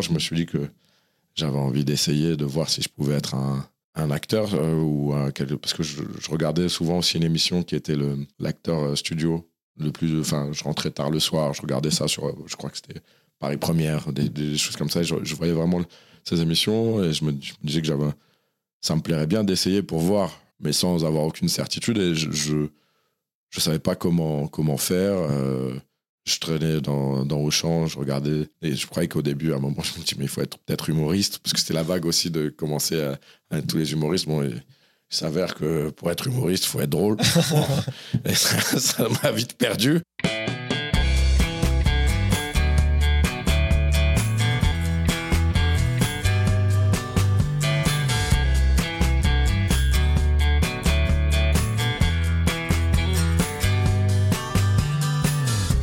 je me suis dit que j'avais envie d'essayer de voir si je pouvais être un, acteur euh, ou un, parce que je, regardais souvent aussi une émission qui était l'acteur euh, studio le plus enfin je rentrais tard le soir je regardais ça sur je crois que c'était Paris Première des, choses comme ça je, voyais vraiment ces émissions et je me, disais que j'avais ça me plairait bien d'essayer pour voir mais sans avoir aucune certitude et je je, je savais pas comment comment faire euh, je traînais dans, dans Auchan, je regardais, et je croyais qu'au début, à un moment, je me dis, mais il faut être peut-être humoriste, parce que c'était la vague aussi de commencer à, tous les humoristes. Bon, il s'avère que pour être humoriste, il faut être drôle. et ça m'a vite perdu.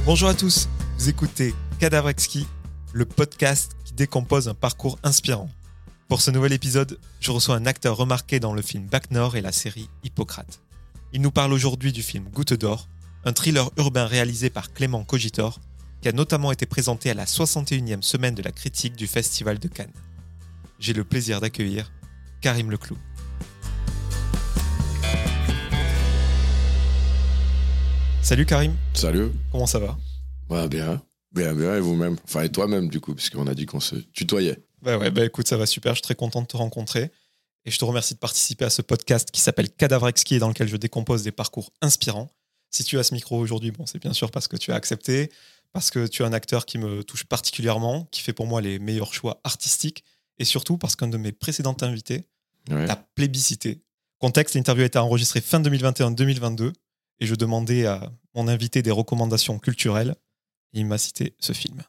Bonjour à tous, vous écoutez Cadavre Exquis, le podcast qui décompose un parcours inspirant. Pour ce nouvel épisode, je reçois un acteur remarqué dans le film Bac Nord et la série Hippocrate. Il nous parle aujourd'hui du film Goutte d'or, un thriller urbain réalisé par Clément Cogitor, qui a notamment été présenté à la 61e semaine de la critique du Festival de Cannes. J'ai le plaisir d'accueillir Karim Leclou. Salut Karim. Salut. Comment ça va? Bah, Bien, bien, bien, et vous-même? Enfin, et toi-même, du coup, puisqu'on a dit qu'on se tutoyait. Bah ouais, bah écoute, ça va super. Je suis très content de te rencontrer. Et je te remercie de participer à ce podcast qui s'appelle Cadavre Exquis et dans lequel je décompose des parcours inspirants. Si tu as ce micro aujourd'hui, bon, c'est bien sûr parce que tu as accepté, parce que tu es un acteur qui me touche particulièrement, qui fait pour moi les meilleurs choix artistiques, et surtout parce qu'un de mes précédents invités t'a plébiscité. Contexte, l'interview a été enregistrée fin 2021-2022 et je demandais à mon invité des recommandations culturelles. Et il m'a cité ce film.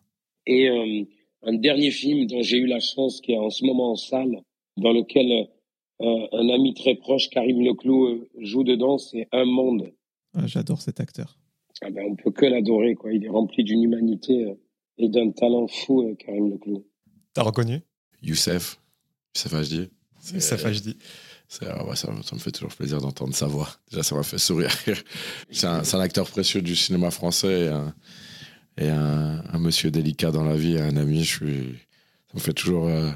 Et euh, un dernier film dont j'ai eu la chance, qui est en ce moment en salle, dans lequel euh, un ami très proche, Karim Leclou, euh, joue dedans, c'est Un Monde. Ah, j'adore cet acteur. Ah ben, on peut que l'adorer, quoi. Il est rempli d'une humanité et d'un talent fou, Karim Leclou. T'as reconnu? Youssef. Youssef Hajdi. Youssef Hajdi. Ça, me fait toujours plaisir d'entendre sa voix. Déjà, ça m'a fait sourire. C'est un, acteur précieux du cinéma français et un, monsieur délicat dans la vie, un ami. Je suis, ça me fait toujours euh,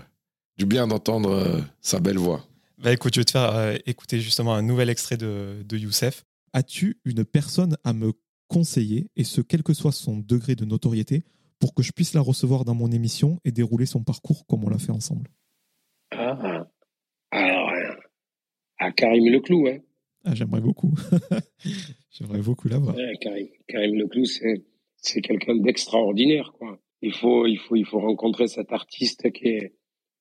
du bien d'entendre euh, sa belle voix. Bah écoute, je vais te faire euh, écouter justement un nouvel extrait de, de Youssef. As-tu une personne à me conseiller, et ce quel que soit son degré de notoriété, pour que je puisse la recevoir dans mon émission et dérouler son parcours comme on l'a fait ensemble? Ah, à Karim Leclou. Hein. Ah, j'aimerais beaucoup. j'aimerais beaucoup l'avoir. Ouais, Karim, Karim Leclou, c'est, c'est quelqu'un d'extraordinaire. Quoi. Il, faut, il, faut, il faut rencontrer cet artiste qui est,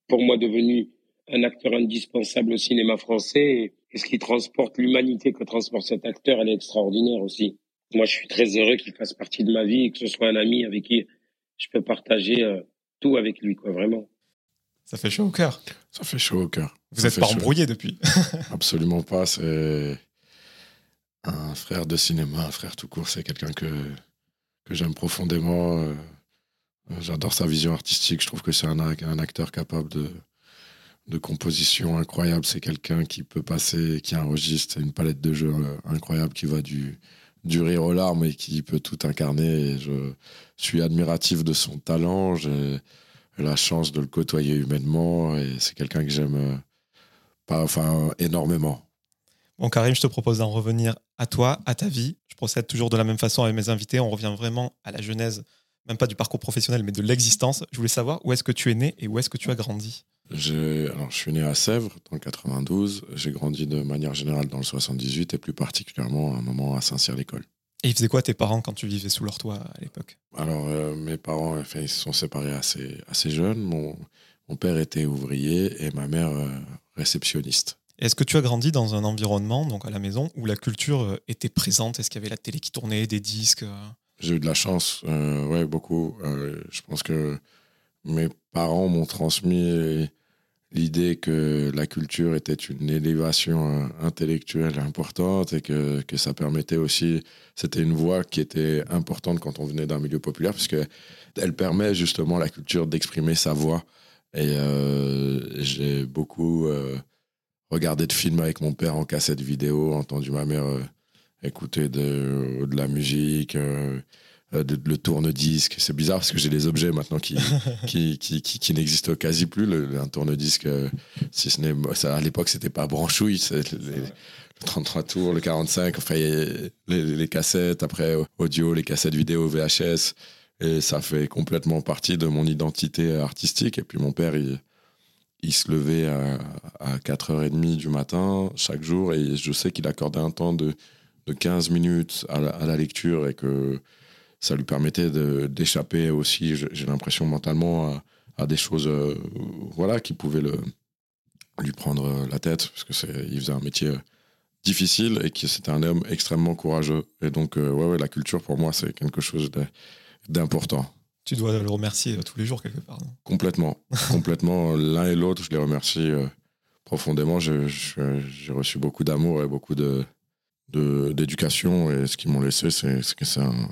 pour moi, devenu un acteur indispensable au cinéma français. Et, ce qui transporte l'humanité que transporte cet acteur, elle est extraordinaire aussi. Moi, je suis très heureux qu'il fasse partie de ma vie et que ce soit un ami avec qui je peux partager euh, tout avec lui, quoi, vraiment. Ça fait chaud au cœur. Ça fait chaud au cœur. Vous n'êtes pas embrouillé depuis Absolument pas. C'est un frère de cinéma, un frère tout court. C'est quelqu'un que, que j'aime profondément. Euh, j'adore sa vision artistique. Je trouve que c'est un, un, acteur capable de, de composition incroyable. C'est quelqu'un qui peut passer, qui a un registre, une palette de jeux euh, incroyable qui va du, du rire aux larmes et qui peut tout incarner. Et je suis admiratif de son talent. J'ai la chance de le côtoyer humainement et c'est quelqu'un que j'aime euh, pas, enfin, énormément. Bon, Karim, je te propose d'en revenir à toi, à ta vie. Je procède toujours de la même façon avec mes invités. On revient vraiment à la genèse, même pas du parcours professionnel, mais de l'existence. Je voulais savoir où est-ce que tu es né et où est-ce que tu as grandi? Alors, je suis né à Sèvres dans le 92. J'ai grandi de manière générale dans le 78 et plus particulièrement à un moment à Saint-Cyr-l'École. Et ils faisaient quoi tes parents quand tu vivais sous leur toit à l'époque? Alors, euh, mes parents, enfin, ils se sont séparés assez, assez jeunes. Mon, mon père était ouvrier et ma mère euh, réceptionniste. Est-ce que tu as grandi dans un environnement, donc à la maison, où la culture euh, était présente? Est-ce qu'il y avait la télé qui tournait, des disques J'ai eu de la chance, ouais, beaucoup. je pense que mes parents m'ont transmis l'idée que la culture était une élévation euh, intellectuelle importante et que, que ça permettait aussi, c'était une voie qui était importante quand on venait d'un milieu populaire, parce elle permet justement la culture d'exprimer sa voix. Et euh, j'ai beaucoup euh, regardé de films avec mon père en cassette vidéo, entendu ma mère écouter de, de, la musique, euh, le tourne-disque. C'est bizarre parce que j'ai des objets maintenant qui, qui, qui, qui, n'existent quasi plus. Le, un tourne-disque, euh, si ce n'est. À l'époque, c'était pas branchouille. le 33 tours, le 45, enfin, les, les, cassettes, après audio, les cassettes vidéo, VHS. Et ça fait complètement partie de mon identité artistique. Et puis mon père, il, il se levait à, à 4h30 du matin chaque jour et je sais qu'il accordait un temps de, de 15 minutes à la, à la, lecture et que ça lui permettait d'échapper aussi, j'ai l'impression mentalement, à, à, des choses euh, voilà, qui pouvaient le, lui prendre la tête parce qu'il faisait un métier difficile et que c'était un homme extrêmement courageux. Et donc, euh, ouais, ouais, la culture pour moi, c'est quelque chose d'important. Tu dois le remercier euh, tous les jours quelque part. complètement, complètement. L'un et l'autre, je les remercie euh, profondément. J'ai reçu beaucoup d'amour et beaucoup de d'éducation et ce qu'ils m'ont laissé, c'est que c'est un,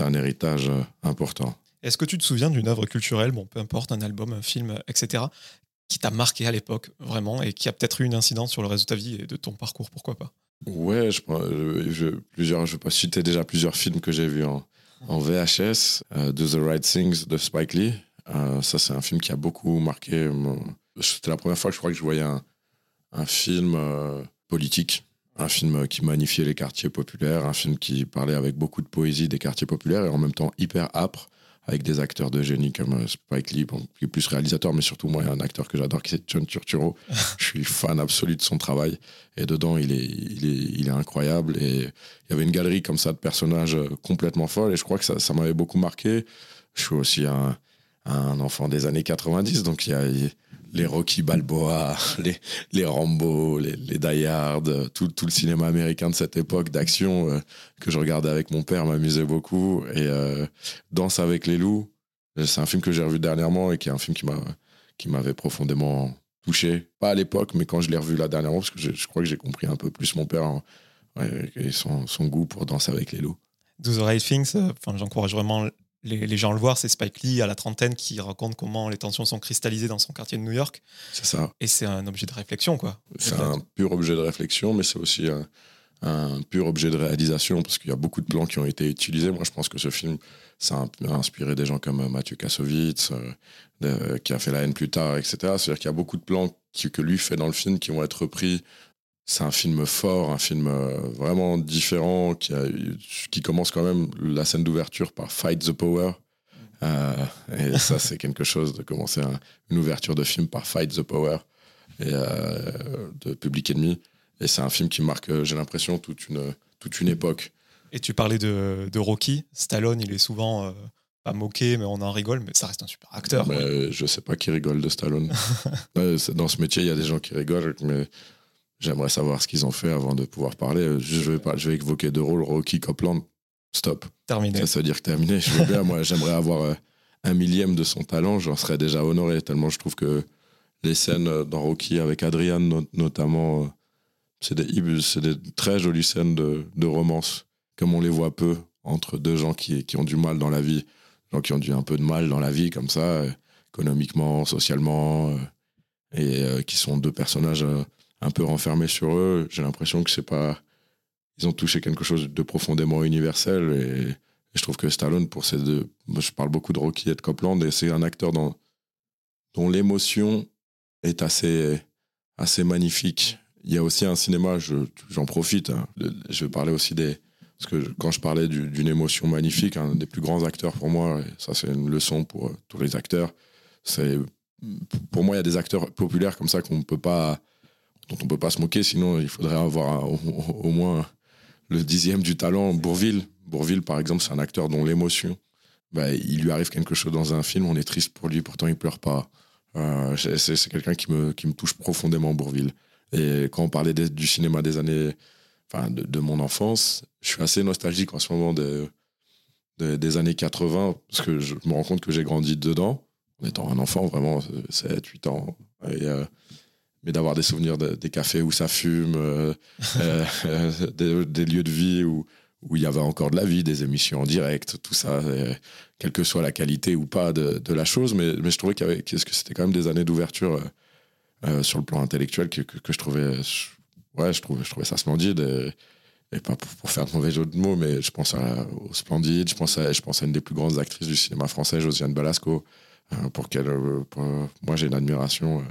un héritage euh, important. Est-ce que tu te souviens d'une œuvre culturelle, bon, peu importe, un album, un film, etc., qui t'a marqué à l'époque, vraiment, et qui a peut-être eu une incidence sur le reste de ta vie et de ton parcours, pourquoi pas? Ouais, je, je, je, plusieurs, je peux citer déjà plusieurs films que j'ai vus en, en VHS, euh, Do the Right Things de Spike Lee. Euh, ça, c'est un film qui a beaucoup marqué. C'était la première fois que je crois que je voyais un, un film euh, politique, un film qui magnifiait les quartiers populaires, un film qui parlait avec beaucoup de poésie des quartiers populaires et en même temps hyper âpre avec des acteurs de génie comme euh, Spike Lee, qui est plus réalisateur, mais surtout moi, il y a un acteur que j'adore qui c'est John Turturro. je suis fan absolu de son travail. Et dedans, il est, il est, il est incroyable. Et il y avait une galerie comme ça de personnages euh, complètement folles. Et je crois que ça, ça m'avait beaucoup marqué. Je suis aussi un, un enfant des années 90, donc il y a, les Rocky Balboa, les, les Rambo, les, les Die Hard, tout, tout, le cinéma américain de cette époque d'action euh, que je regardais avec mon père m'amusait beaucoup. Et euh, Danse avec les loups, c'est un film que j'ai revu dernièrement et qui est un film qui m'a qui m'avait profondément touché. Pas à l'époque, mais quand je l'ai revu là dernièrement, parce que je, crois que j'ai compris un peu plus mon père hein, et son, son, goût pour Danse avec les loups. Do the Right Things, euh, j'encourage vraiment les, gens le voient, c'est Spike Lee à la trentaine qui raconte comment les tensions sont cristallisées dans son quartier de New York. C'est ça. Et c'est un objet de réflexion, quoi. C'est un pur objet de réflexion, mais c'est aussi un, pur objet de réalisation parce qu'il y a beaucoup de plans qui ont été utilisés. Moi, je pense que ce film, ça a inspiré des gens comme Mathieu Kassovitz, euh, qui a fait La haine plus tard, etc. C'est-à-dire qu'il y a beaucoup de plans que lui fait dans le film qui vont être repris c'est un film fort, un film euh, vraiment différent qui, qui commence quand même la scène d'ouverture par Fight the Power. Euh, et ça, c'est quelque chose de commencer une ouverture de film par Fight the Power et euh, de Public Enemy. Et c'est un film qui marque, j'ai l'impression, toute une, toute une époque. Et tu parlais de, de Rocky. Stallone, il est souvent pas moqué, mais on en rigole, mais ça reste un super acteur. Mais Je sais pas qui rigole de Stallone. Dans ce métier, il y a des gens qui rigolent, mais J'aimerais savoir ce qu'ils ont fait avant de pouvoir parler. Je vais, pas, je vais évoquer deux rôles. Rocky Copland, stop. Terminé. Ça, veut dire que terminé. Je veux bien, moi, j'aimerais avoir euh, un millième de son talent. J'en serais déjà honoré, tellement je trouve que les scènes euh, dans Rocky avec Adrian, notamment, euh, c'est des, des, très jolies scènes de, de, romance, comme on les voit peu entre deux gens qui, qui ont du mal dans la vie. Gens qui ont du un peu de mal dans la vie, comme ça, économiquement, socialement, et qui sont deux personnages un peu renfermés sur eux. J'ai l'impression que c'est pas. Ils ont touché quelque chose de profondément universel et, je trouve que Stallone, pour ces deux. Je parle beaucoup de Rocky et de Copland et c'est un acteur dont l'émotion est assez, assez magnifique. Il y a aussi un cinéma, j'en profite, hein. je vais parler aussi des. Parce que quand je parlais d'une émotion magnifique, un des plus grands acteurs pour moi, et ça c'est une leçon pour euh, tous les acteurs, c'est. Pour moi, il y a des acteurs populaires comme ça qu'on ne peut pas dont on peut pas se moquer, sinon il faudrait avoir au, moins le dixième du talent. Bourville, Bourville par exemple, c'est un acteur dont l'émotion, bah, il lui arrive quelque chose dans un film, on est triste pour lui, pourtant il pleure pas. Euh, c'est quelqu'un qui me, touche profondément, Bourville. Et quand on parlait du cinéma des années, enfin de, mon enfance, je suis assez nostalgique en ce moment de, des années 80, parce que je me rends compte que j'ai grandi dedans, en étant un enfant, vraiment, 7, 8 ans. Euh, mais d'avoir des souvenirs des cafés où ça fume, euh, euh, des, lieux de vie où, où il y avait encore de la vie, des émissions en direct, tout ça, quelle que soit la qualité ou pas de, de la chose. Mais, mais, je trouvais qu'il y avait, que c'était quand même des années d'ouverture euh, sur le plan intellectuel que, que, je trouvais, ouais, je trouvais, je trouvais ça splendide. et pas pour, faire de mauvais jeu de mots, mais je pense à, au Splendide, je pense à, je pense à une des plus grandes actrices du cinéma français, Josiane Balasco, euh, pour qu'elle, euh, moi j'ai une admiration euh,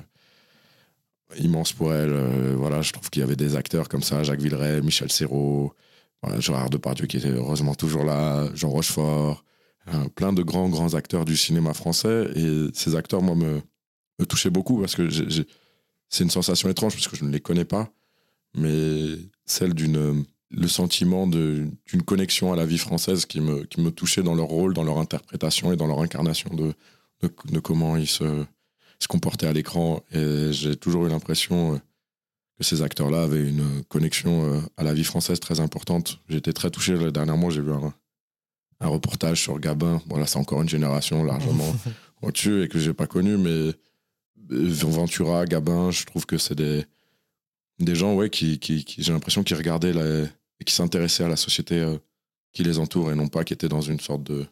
immense pour elle. voilà, je trouve qu'il y avait des acteurs comme ça, Jacques Villeray, Michel Serrault, voilà, Gérard Depardieu qui était heureusement toujours là, Jean Rochefort, plein de grands, grands acteurs du cinéma français. Et ces acteurs, moi, me, me touchaient beaucoup parce que c'est une sensation étrange parce que je ne les connais pas, mais celle d'une le sentiment d'une connexion à la vie française qui me, qui me touchait dans leur rôle, dans leur interprétation et dans leur incarnation de, de, comment ils se, se comportaient à l'écran. Et j'ai toujours eu l'impression euh, que ces acteurs-là avaient une connexion euh, à la vie française très importante. J'étais très touché. Dernièrement, j'ai vu un, un, reportage sur Gabin. Bon, là, c'est encore une génération largement au-dessus et que j'ai pas connu, mais euh, Ventura, Gabin, je trouve que c'est des, des gens ouais, qui, qui, qui j'ai l'impression qu'ils regardaient la, et qui s'intéressaient à la société euh, qui les entoure et non pas qui étaient dans une sorte de,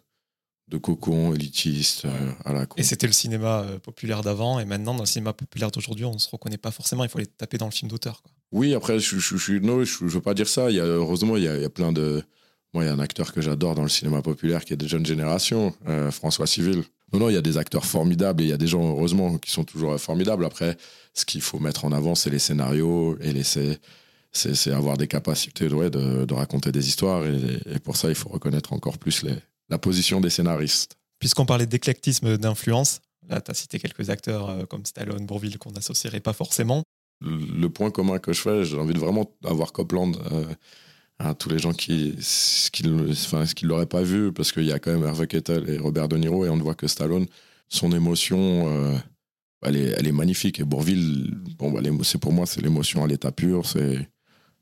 de cocon élitiste euh, à la Et c'était le cinéma euh, populaire d'avant et maintenant dans le cinéma populaire d'aujourd'hui on ne se reconnaît pas forcément, il faut les taper dans le film d'auteur. Oui, après je, je, je, non, je, veux pas dire ça, il y a, heureusement il y a, il y a plein de... Moi il y a un acteur que j'adore dans le cinéma populaire qui est de jeunes générations, François Civil. Non, non, il y a des acteurs formidables et il y a des gens, heureusement, qui sont toujours formidables. Après, ce qu'il faut mettre en avant, c'est les scénarios et les, c'est avoir des capacités ouais, de, de, raconter des histoires. Et, pour ça, il faut reconnaître encore plus les, la position des scénaristes. Puisqu'on parlait d'éclectisme d'influence, là, tu as cité quelques acteurs euh, comme Stallone, Bourville, qu'on n'associerait pas forcément. Le, point commun que je fais, j'ai envie de vraiment avoir Copland. Euh, à tous les gens qui enfin, qui l'auraient pas vu parce qu'il y a quand même Hervé Kettel et Robert De Niro et on ne voit que Stallone son émotion euh, elle, est, elle est magnifique et Bourville bon bah, c'est pour moi c'est l'émotion à l'état pur c'est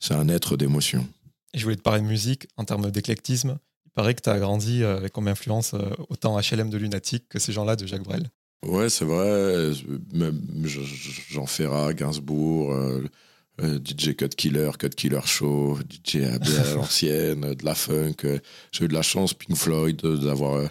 c'est un être d'émotion. Et je voulais te parler de musique en termes d'éclectisme. Paraît que tu as grandi euh, avec comme influence euh, autant HLM de Lunatic que ces gens-là de Jacques Brel. Ouais, c'est vrai. Même Jean Ferrat, Gainsbourg, euh, DJ Cut Killer, Cut Killer Show, DJ à l'ancienne, de la funk. J'ai eu de la chance, Pink Floyd, d'avoir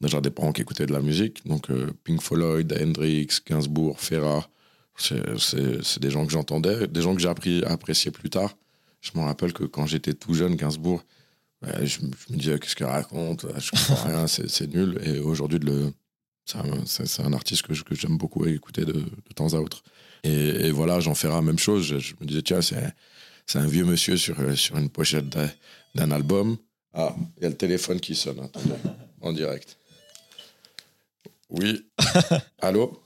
déjà des parents qui écoutaient de la musique. Donc Pink Floyd, Hendrix, Gainsbourg, Ferrat. C'est des gens que j'entendais, des gens que j'ai appris à apprécier plus tard. Je me rappelle que quand j'étais tout jeune, Gainsbourg, je, me disais qu'est-ce qu'il raconte, je comprends rien, c'est nul. Et aujourd'hui, c'est un, artiste que, j'aime beaucoup écouter de, de, temps à autre. Et, voilà, j'en ferai la même chose. Je, me disais, tiens, c'est un vieux monsieur sur, sur une pochette d'un album. Ah, il y a le téléphone qui sonne, attendez, en direct. Oui. Allô?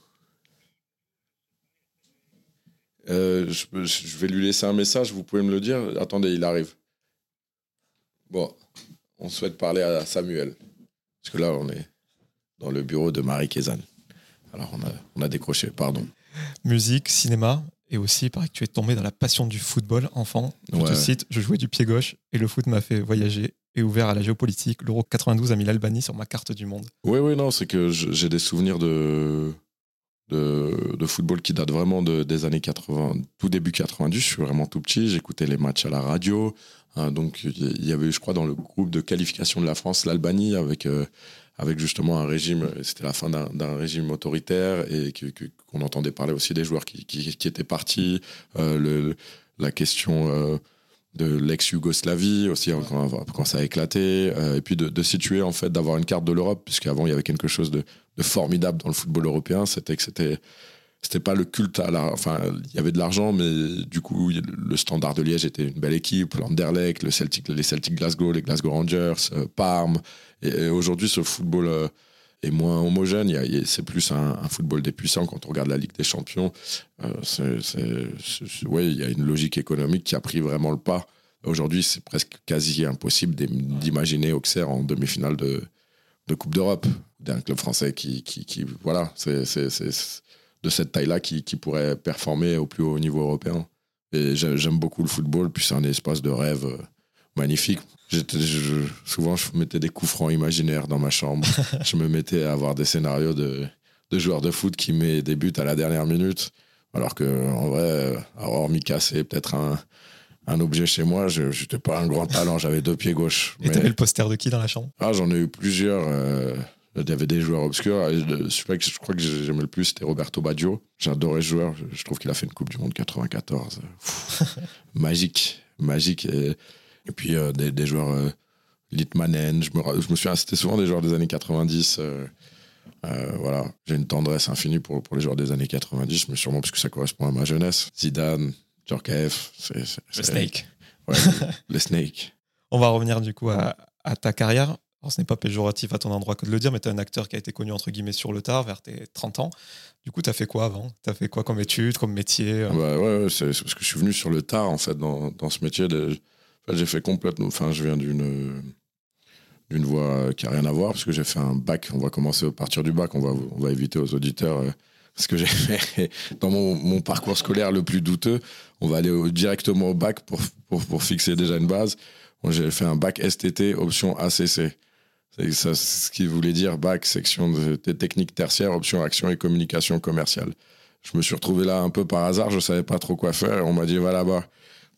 Euh, je, vais lui laisser un message, vous pouvez me le dire. Attendez, il arrive. Bon, on souhaite parler à Samuel. Parce que là, on est dans le bureau de Marie Kézanne. Alors, on a, on a décroché, pardon. Musique, cinéma, et aussi, il paraît que tu es tombé dans la passion du football enfant. Je te cite, je jouais du pied gauche et le foot m'a fait voyager et ouvert à la géopolitique. L'Euro 92 a mis l'Albanie sur ma carte du monde. Oui, oui, non, c'est que j'ai des souvenirs de, de, football qui date vraiment de, des années 80, tout début 90. Je suis vraiment tout petit, j'écoutais les matchs à la radio. Hein, donc il y avait, je crois, dans le groupe de qualification de la France, l'Albanie, avec, euh, avec justement un régime, c'était la fin d'un régime autoritaire et qu'on entendait parler aussi des joueurs qui, qui, étaient partis. Euh, le, la question euh, de l'ex-Yougoslavie aussi hein, quand, ça a éclaté et puis de, situer en fait d'avoir une carte de l'Europe puisqu'avant il y avait quelque chose de, de formidable dans le football européen, c'était que c'était c'était pas le culte à la enfin il y avait de l'argent mais du coup le Standard de Liège était une belle équipe l'Anderlecht le Celtic les Celtic Glasgow les Glasgow Rangers euh, Parme et, aujourd'hui ce football euh, est moins homogène. C'est plus un, football des puissants quand on regarde la Ligue des Champions. Euh, il y a une logique économique qui a pris vraiment le pas. Aujourd'hui c'est presque quasi impossible d'imaginer Auxerre en demi-finale de Coupe d'Europe, d'un club français qui voilà, c'est de cette taille-là qui, qui, pourrait performer au plus haut niveau européen. Et j'aime beaucoup le football, puis c'est un espace de rêve euh, magnifique. Je, souvent, je mettais des coups francs imaginaires dans ma chambre. je me mettais à avoir des scénarios de, de joueurs de foot qui met des buts à la dernière minute. Alors que, en vrai, hormis casser peut-être un, un objet chez moi. Je n'étais pas un grand talent, j'avais deux pieds gauches. Et t'avais le poster de qui dans la chambre? Ah, j'en ai eu plusieurs. Euh, il y avait des joueurs obscurs. Celui que je crois que j'aimais le plus, c'était Roberto Baggio. J'adorais ce joueur. Je trouve qu'il a fait une Coupe du Monde 94. magique, magique. Et, Et puis des, des, joueurs Litmanen, je me, je me souviens, c'était souvent des joueurs des années 90. voilà, j'ai une tendresse infinie pour, pour les joueurs des années 90, mais sûrement parce que ça correspond à ma jeunesse. Zidane, Djorkaeff, c'est... Le Snake. Ouais, le Snake. On va revenir du coup à, à ta carrière. Alors, ce n'est pas péjoratif à ton endroit que de le dire, mais tu es un acteur qui a été connu entre guillemets sur le tard, vers tes 30 ans. Du coup, tu as fait quoi avant? Tu as fait quoi comme étude, comme métier? Euh? bah, Ouais, c'est parce que je suis venu sur le tard, en fait, dans, dans ce métier. De... j'ai fait complètement. Enfin, je viens d'une d'une voie qui n'a rien à voir, parce que j'ai fait un bac. On va commencer à partir du bac. On va, on va éviter aux auditeurs euh, ce que j'ai fait dans mon, mon, parcours scolaire le plus douteux. On va aller directement au bac pour, pour, pour fixer déjà une base. j'ai fait un bac STT, option ACC. C'est ça, ce qui voulait dire bac, section de, techniques tertiaires, option action et communication commerciale. Je me suis retrouvé là un peu par hasard, je savais pas trop quoi faire. On m'a dit va là-bas.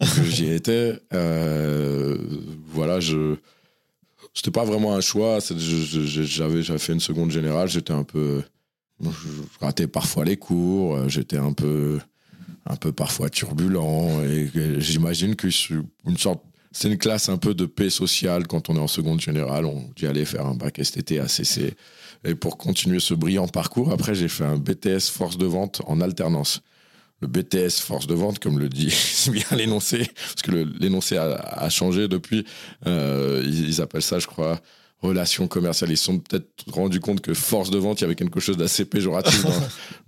J'y étais. Euh, voilà, je. C'était pas vraiment un choix. J'avais fait une seconde générale. J'étais un peu. Je ratais parfois les cours. J'étais un peu, un peu parfois turbulent. Et, j'imagine que sorte c'est une classe un peu de paix sociale quand on est en seconde générale. On dit aller faire un bac STT ACC. Et pour continuer ce brillant parcours, après, j'ai fait un BTS force de vente en alternance. Le BTS force de vente, comme le dit bien l'énoncé, parce que l'énoncé a, changé depuis. Euh, ils, appellent ça, je crois, relation commerciale. Ils se sont peut-être rendus compte que force de vente, il y avait quelque chose d'assez péjoratif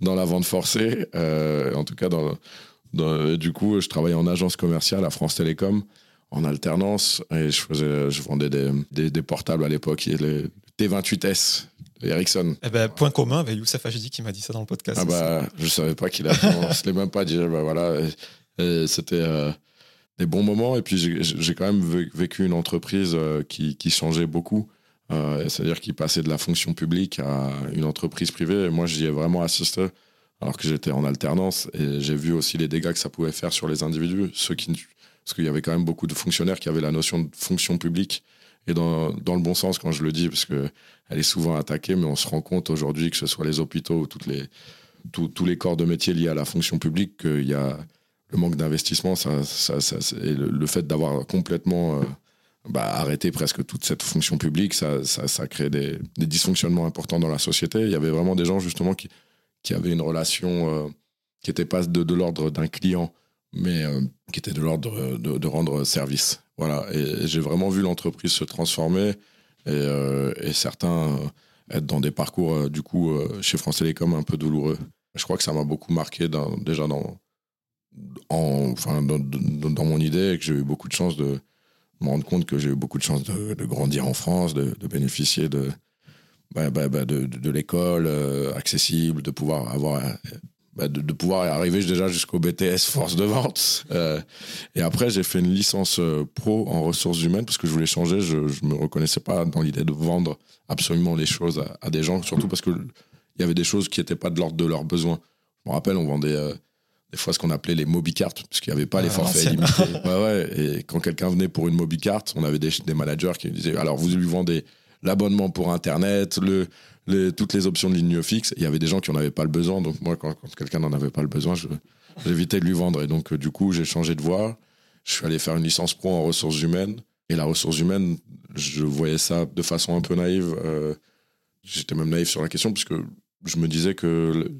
dans, la vente forcée. Euh, en tout cas, dans, du coup, je travaillais en agence commerciale à France Télécom en alternance et je, faisais, je vendais des, des, portables à l'époque, les T28S. Ericsson. Eh ben, point commun avec Youssef Hajidi qui m'a dit ça dans le podcast. Ah bah, je savais pas qu'il a. on se l'est même pas dit. Bah voilà, c'était euh, des bons moments. Et puis j'ai quand même vécu une entreprise euh, qui, qui changeait beaucoup. Euh, c'est-à-dire qu'il passait de la fonction publique à une entreprise privée. Et moi, j'y ai vraiment assisté alors que j'étais en alternance. Et j'ai vu aussi les dégâts que ça pouvait faire sur les individus. Ceux qui parce qu'il y avait quand même beaucoup de fonctionnaires qui avaient la notion de fonction publique, et dans, le bon sens quand je le dis, parce qu'elle est souvent attaquée, mais on se rend compte aujourd'hui, que ce soit les hôpitaux ou toutes les, tous les corps de métier liés à la fonction publique, qu'il y a le manque d'investissement, ça, ça, et le, fait d'avoir complètement euh, bah, arrêté presque toute cette fonction publique, ça, ça, crée des, dysfonctionnements importants dans la société. Il y avait vraiment des gens justement qui, qui avaient une relation euh, qui n'était pas de, de l'ordre d'un client, mais euh, qui était de l'ordre de, rendre service. Voilà. Et, j'ai vraiment vu l'entreprise se transformer et, euh, certains euh, être dans des parcours, du coup, chez France Télécom un peu douloureux. Je crois que ça m'a beaucoup marqué dans, déjà dans, en, enfin, dans, mon idée et que j'ai eu beaucoup de chance de me rendre compte que j'ai eu beaucoup de chance de, grandir en France, de, bénéficier bah, bah, bah, de, de l'école accessible, de pouvoir avoir bah, de, pouvoir arriver déjà jusqu'au BTS force de vente. Euh, et après, j'ai fait une licence euh, pro en ressources humaines parce que je voulais changer. Je ne me reconnaissais pas dans l'idée de vendre absolument les choses à, des gens, surtout parce qu'il y avait des choses qui n'étaient pas de l'ordre de leurs besoins. Je me rappelle, on vendait euh, des fois ce qu'on appelait les MobiCarts, parce qu'il n'y avait pas les ah, forfaits illimités. Ouais, ouais, et quand quelqu'un venait pour une MobiCart, on avait des, des managers qui disaient alors vous lui vendez l'abonnement pour Internet, le toutes les options de ligne fixe. Il y avait des gens qui n'en avaient pas le besoin. Donc, moi, quand, quelqu'un n'en avait pas le besoin, j'évitais de lui vendre. Et donc, euh, du coup, j'ai changé de voie. Je suis allé faire une licence pro en ressources humaines. Et la ressource humaine, je voyais ça de façon un peu naïve. Euh, j'étais même naïf sur la question, puisque je me disais que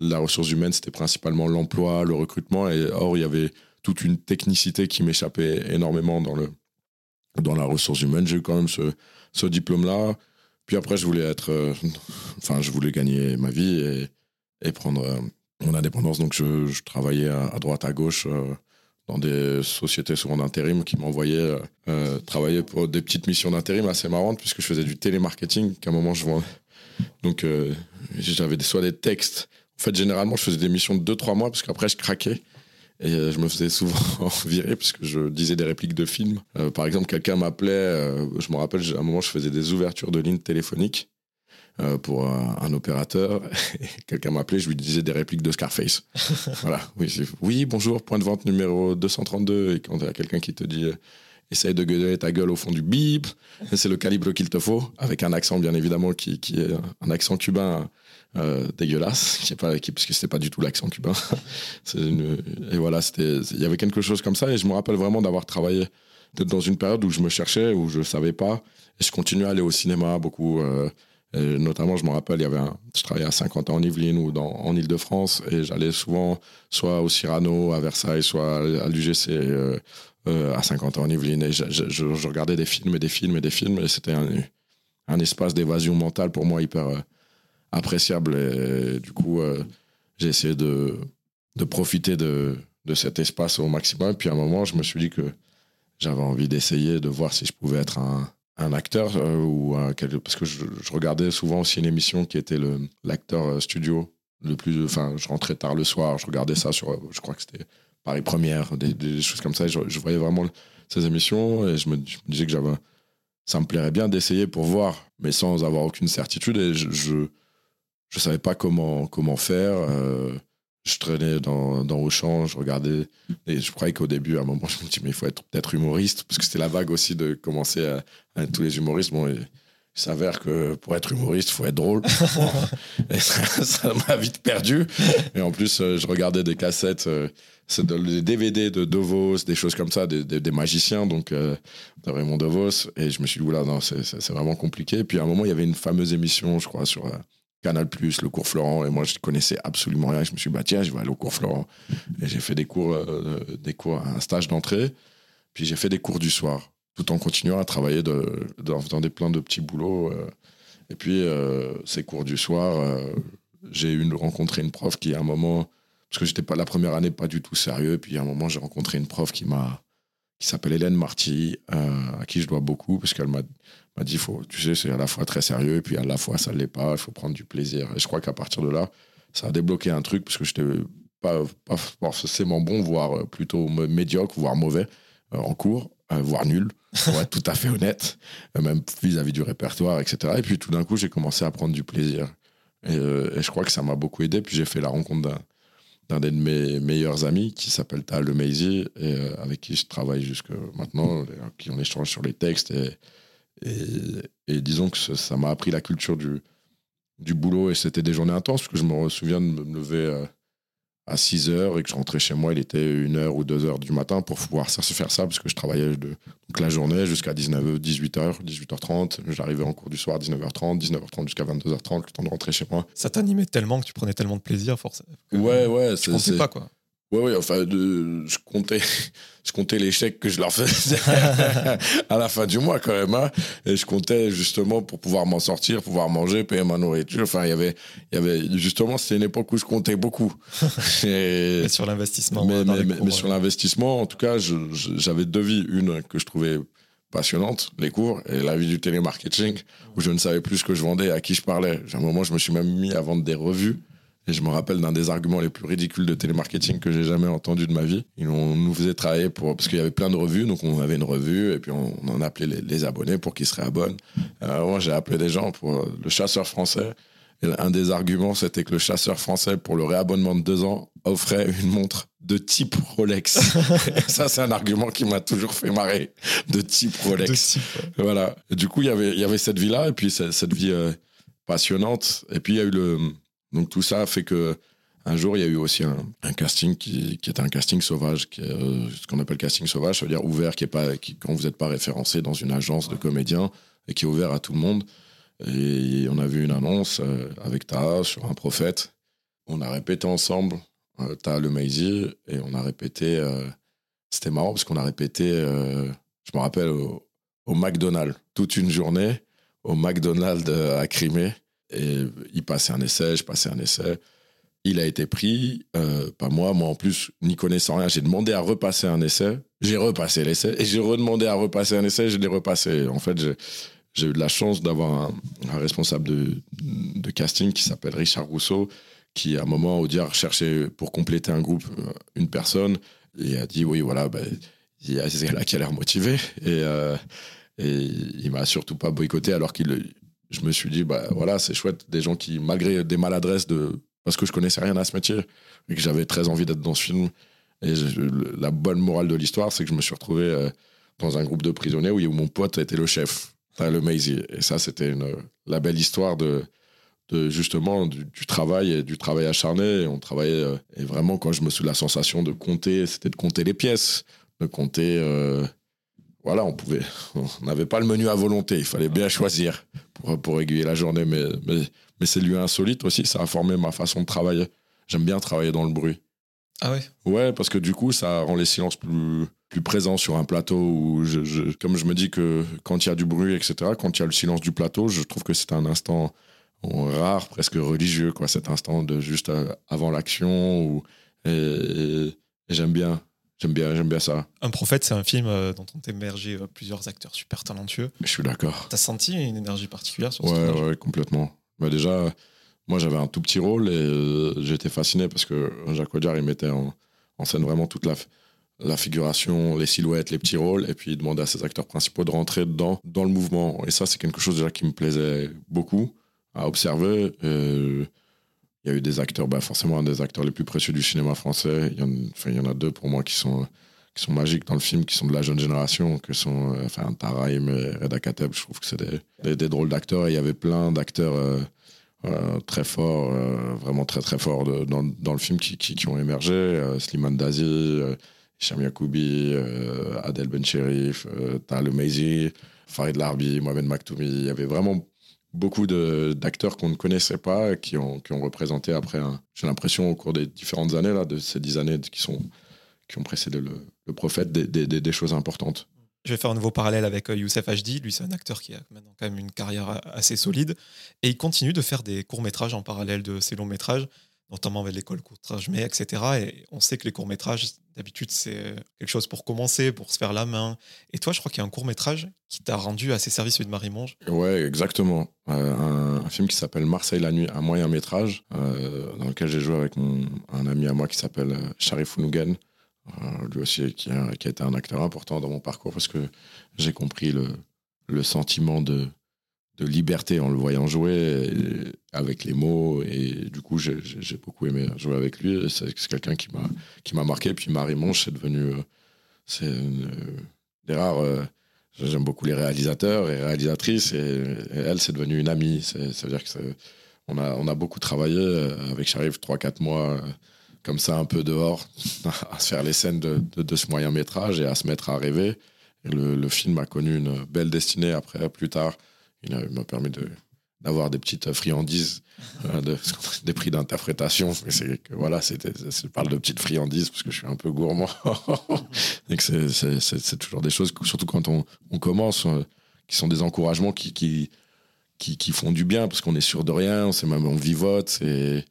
la ressource humaine, c'était principalement l'emploi, le recrutement. Et or, il y avait toute une technicité qui m'échappait énormément dans, le, dans la ressource humaine. J'ai eu quand même ce, ce diplôme-là. Puis après, je voulais être. Euh, enfin, je voulais gagner ma vie et, prendre euh, mon indépendance. Donc, je, je travaillais à, droite, à gauche euh, dans des sociétés souvent d'intérim qui m'envoyaient travailler pour des petites missions d'intérim assez marrantes puisque je faisais du télémarketing qu'à un moment je vendais. Donc, j'avais soit des textes. En fait, généralement, je faisais des missions de 2-3 mois parce qu'après, je craquais. Et je me faisais souvent virer parce que je disais des répliques de films. Euh, par exemple, quelqu'un m'appelait, euh, je me rappelle, à un moment, je faisais des ouvertures de lignes téléphoniques euh, pour un, opérateur. quelqu'un m'appelait, je lui disais des répliques de Scarface. voilà, oui, oui, bonjour, point de vente numéro 232. Et quand il y a quelqu'un qui te dit essaye de gueuler ta gueule au fond du bip, c'est le calibre qu'il te faut, avec un accent bien évidemment qui, qui est un accent cubain euh, dégueulasse, qui est pas, qui, parce que c'était pas du tout l'accent cubain. et voilà, c'était, il y avait quelque chose comme ça, et je me rappelle vraiment d'avoir travaillé d'être dans une période où je me cherchais, où je savais pas. Et je continuais à aller au cinéma beaucoup. Euh, notamment, je me rappelle, il y avait un, je travaillais à 50 ans en Yvelines ou dans, en Ile-de-France et j'allais souvent soit au Cyrano, à Versailles, soit à l'UGC euh, euh, à 50 ans en Yvelines. Et je, je, regardais des films et des films et des films et c'était un, un, espace d'évasion mentale pour moi hyper euh, appréciable. Et, du coup, j'ai essayé de, de profiter de, de cet espace au maximum. Et puis à un moment, je me suis dit que j'avais envie d'essayer de voir si je pouvais être un, un acteur euh, ou un, parce que je, regardais souvent aussi une émission qui était l'acteur euh, studio le plus enfin je rentrais tard le soir je regardais ça sur je crois que c'était Paris Première des, choses comme ça je, voyais vraiment ces émissions et je me, disais que j'avais ça me plairait bien d'essayer pour voir mais sans avoir aucune certitude et je je, savais pas comment comment faire euh, je traînais dans, dans Auchan, je regardais, et je croyais qu'au début, à un moment, je me dis, mais il faut être peut-être humoriste, parce que c'était la vague aussi de commencer à, être tous les humoristes. Bon, il s'avère que pour être humoriste, il faut être drôle. et ça m'a vite perdu. Et en plus, euh, je regardais des cassettes, euh, des DVD de Devos, des choses comme ça, des, des, magiciens, donc euh, de Raymond Devos. Et je me suis dit, oula, non, c'est vraiment compliqué. Et puis à un moment, il y avait une fameuse émission, je crois, sur Canal+, le cours Florent, et moi je connaissais absolument rien. Je me suis dit, bah tiens, je vais aller au cours Florent. Et j'ai fait des cours, euh, des cours, un stage d'entrée, puis j'ai fait des cours du soir, tout en continuant à travailler de, dans, des plein de petits boulots. Euh. et puis, euh, ces cours du soir, j'ai rencontré une prof qui, à un moment, parce que j'étais pas la première année pas du tout sérieux, puis à un moment, j'ai rencontré une prof qui m'a qui s'appelle Hélène Marty, à qui je dois beaucoup, parce qu'elle m'a m'a dit, faut, tu sais, c'est à la fois très sérieux, et puis à la fois ça ne l'est pas, il faut prendre du plaisir. Et je crois qu'à partir de là, ça a débloqué un truc, parce que je n'étais pas, forcément bon, voire plutôt médiocre, voire mauvais euh, en cours, euh, voire nul, pour être tout à fait honnête, euh, même vis-à-vis du répertoire, etc. Et puis tout d'un coup, j'ai commencé à prendre du plaisir. Et, je crois que ça m'a beaucoup aidé. Puis j'ai fait la rencontre d'un d'un de mes meilleurs amis qui s'appelle Tal Le et avec qui je travaille jusque maintenant, qui on échange sur les textes et, et, disons que ça m'a appris la culture du, du boulot et c'était des journées intenses parce que je me souviens de me lever euh, à 6 heures et que je rentrais chez moi, il était 1 heure ou 2 heures du matin pour pouvoir se faire ça parce que je travaillais de, donc la journée jusqu'à 19, 18h, 18h30. J'arrivais en cours du soir à 19h30, 19h30 jusqu'à 22h30, le temps de rentrer chez moi. Ça t'animait tellement que tu prenais tellement de plaisir, forcément. Ouais, ouais. Pensais pas, quoi. Oui, oui, enfin, je comptais, je comptais chèques que je leur faisais à la fin du mois quand même, hein. et je comptais justement pour pouvoir m'en sortir, pouvoir manger, payer ma nourriture. Enfin, il y avait, il y avait justement, c'était une époque où je comptais beaucoup. et, sur l'investissement. Mais, mais, sur l'investissement, en tout cas, j'avais deux vies, une que je trouvais passionnante, les cours, et la vie du télémarketing, où je ne savais plus ce que je vendais, à qui je parlais. À un moment, je me suis même mis à vendre des revues et je me rappelle d'un des arguments les plus ridicules de télémarketing que j'ai jamais entendu de ma vie. Ils nous faisait travailler pour, parce qu'il y avait plein de revues, donc on avait une revue et puis on, en appelait les, abonnés pour qu'ils se réabonnent. Euh, moi, j'ai appelé des gens pour le chasseur français. Et un des arguments, c'était que le chasseur français, pour le réabonnement de deux ans, offrait une montre de type Rolex. ça, c'est un argument qui m'a toujours fait marrer. De type Rolex. Voilà. du coup, il y avait, il y avait cette vie-là et puis cette, vie euh, passionnante. Et puis, il y a eu le, donc tout ça fait que un jour, il y a eu aussi un, casting qui, était un casting sauvage, euh, ce qu'on appelle casting sauvage, ça veut dire ouvert, qui est pas, quand vous n'êtes pas référencé dans une agence de comédiens et qui est ouvert à tout le monde. Et on a vu une annonce euh, avec Ta sur un prophète. On a répété ensemble, euh, Ta le Maisie, et on a répété. Euh, c'était marrant parce qu'on a répété, je me rappelle, au McDonald's, toute une journée, au McDonald's à Crimée. Et il passait un essai, je passais un essai. Il a été pris, euh, pas moi. Moi, en plus, n'y connaissant rien, j'ai demandé à repasser un essai. J'ai repassé l'essai et j'ai redemandé à repasser un essai. Je l'ai repassé. En fait, j'ai eu de la chance d'avoir un, responsable de, casting qui s'appelle Richard Rousseau, qui, à un moment, au dire, cherchait pour compléter un groupe euh, une personne et a dit Oui, voilà, ben, il y a qui a l'air motivé. Et, euh, et il m'a surtout pas boycotté alors qu'il je me suis dit, bah voilà, c'est chouette, des gens qui, malgré des maladresses, de, parce que je connaissais rien à ce métier, et que j'avais très envie d'être dans ce film. Et la bonne morale de l'histoire, c'est que je me suis retrouvé euh, dans un groupe de prisonniers où, mon pote était le chef, le Maisie. Et ça, c'était la belle histoire de, justement du, travail et du travail acharné. Et on travaillait, euh, et vraiment, quand je me suis la sensation de compter, c'était de compter les pièces, de compter. Euh, voilà, on pouvait, on n'avait pas le menu à volonté. Il fallait bien choisir pour, pour aiguiller la journée. Mais, mais, mais ces lieux insolites aussi, ça a formé ma façon de travailler. J'aime bien travailler dans le bruit. Ah ouais? Ouais, parce que du coup, ça rend les silences plus, plus présents sur un plateau. Où je, je- comme je me dis que quand il y a du bruit, etc., quand il y a le silence du plateau, je trouve que c'est un instant rare, presque religieux, quoi, cet instant de juste euh, avant l'action. Ou, et, et- et j'aime bien. J'aime bien, j'aime bien ça. Un prophète, c'est un film euh, dont ont émergé euh, plusieurs acteurs super talentueux. Je suis d'accord. T'as senti une énergie particulière sur ce Ouais, ouais, complètement. Bah déjà, moi j'avais un tout petit rôle et euh, j'étais fasciné parce que Jacques Audiard, il mettait en, en scène vraiment toute la, la figuration, les silhouettes, les petits rôles, et puis il demandait à ses acteurs principaux de rentrer dedans, dans le mouvement. Et ça, c'est quelque chose déjà qui me plaisait beaucoup à observer. Euh, Il y a eu des acteurs, bah forcément un des acteurs les plus précieux du cinéma français. Il y en, enfin, il y en a deux pour moi qui sont, qui sont magiques dans le film, qui sont de la jeune génération, que sont euh, enfin, Taraim et Reda Kateb. Je trouve que c'est des, des, drôles d'acteurs. Et il y avait plein d'acteurs euh, euh, très forts, euh, vraiment très très forts de- dans, dans le film qui, qui, qui ont émergé. Euh, Slimane Dazi, Hicham Yacoubi, euh, Adel Bencherif, euh, Tal Meizi, Farid Larbi, Mohamed Maktoumi. Il y avait vraiment beaucoup d'acteurs qu'on ne connaissait pas qui ont, qui ont représenté après, j'ai l'impression, au cours des différentes années, là, de ces dix années qui, sont, qui ont précédé le, le prophète, des, des- choses importantes. Je vais faire un nouveau parallèle avec euh, Youssef Hd. Lui, c'est un acteur qui a maintenant quand même une carrière assez solide. Et il continue de faire des courts-métrages en parallèle de ses longs-métrages, notamment avec l'école courtrage mais etc. Et on sait que les courts-métrages, d'habitude, c'est quelque chose pour commencer, pour se faire la main. Et toi, je crois qu'il y a un court-métrage qui t'a rendu assez service celui de Marie-Monge. Ouais, exactement. Euh, un, film qui s'appelle Marseille la nuit, un moyen métrage, euh, dans lequel j'ai joué avec un ami à moi qui s'appelle euh, Sharif Ounougan, euh, lui aussi qui a, été un acteur important dans mon parcours parce que j'ai compris le sentiment de, de liberté en le voyant jouer et avec les mots et du coup j'ai- beaucoup aimé jouer avec lui c'est quelqu'un qui m'a qui m'a marqué puis Marie Monge c'est devenu euh, c'est euh, des rares euh, J'aime beaucoup les réalisateurs et réalisatrices et, elle, c'est devenu une amie. Ça veut dire que on a, on a beaucoup travaillé euh, avec Sharif 3-4 mois, euh, comme ça, un peu dehors, à se faire les scènes de, de, ce moyen métrage et à se mettre à rêver. Le film a connu une belle destinée après, plus tard. Il m'a permis d'avoir des petites friandises, euh, de- des prix d'interprétation. Voilà, je parle de petites friandises parce que je suis un peu gourmand. c'est, toujours des choses, surtout quand on, on commence, euh, qui sont des encouragements qui, font du bien parce qu'on est sûr de rien, on sait même, on vivote et,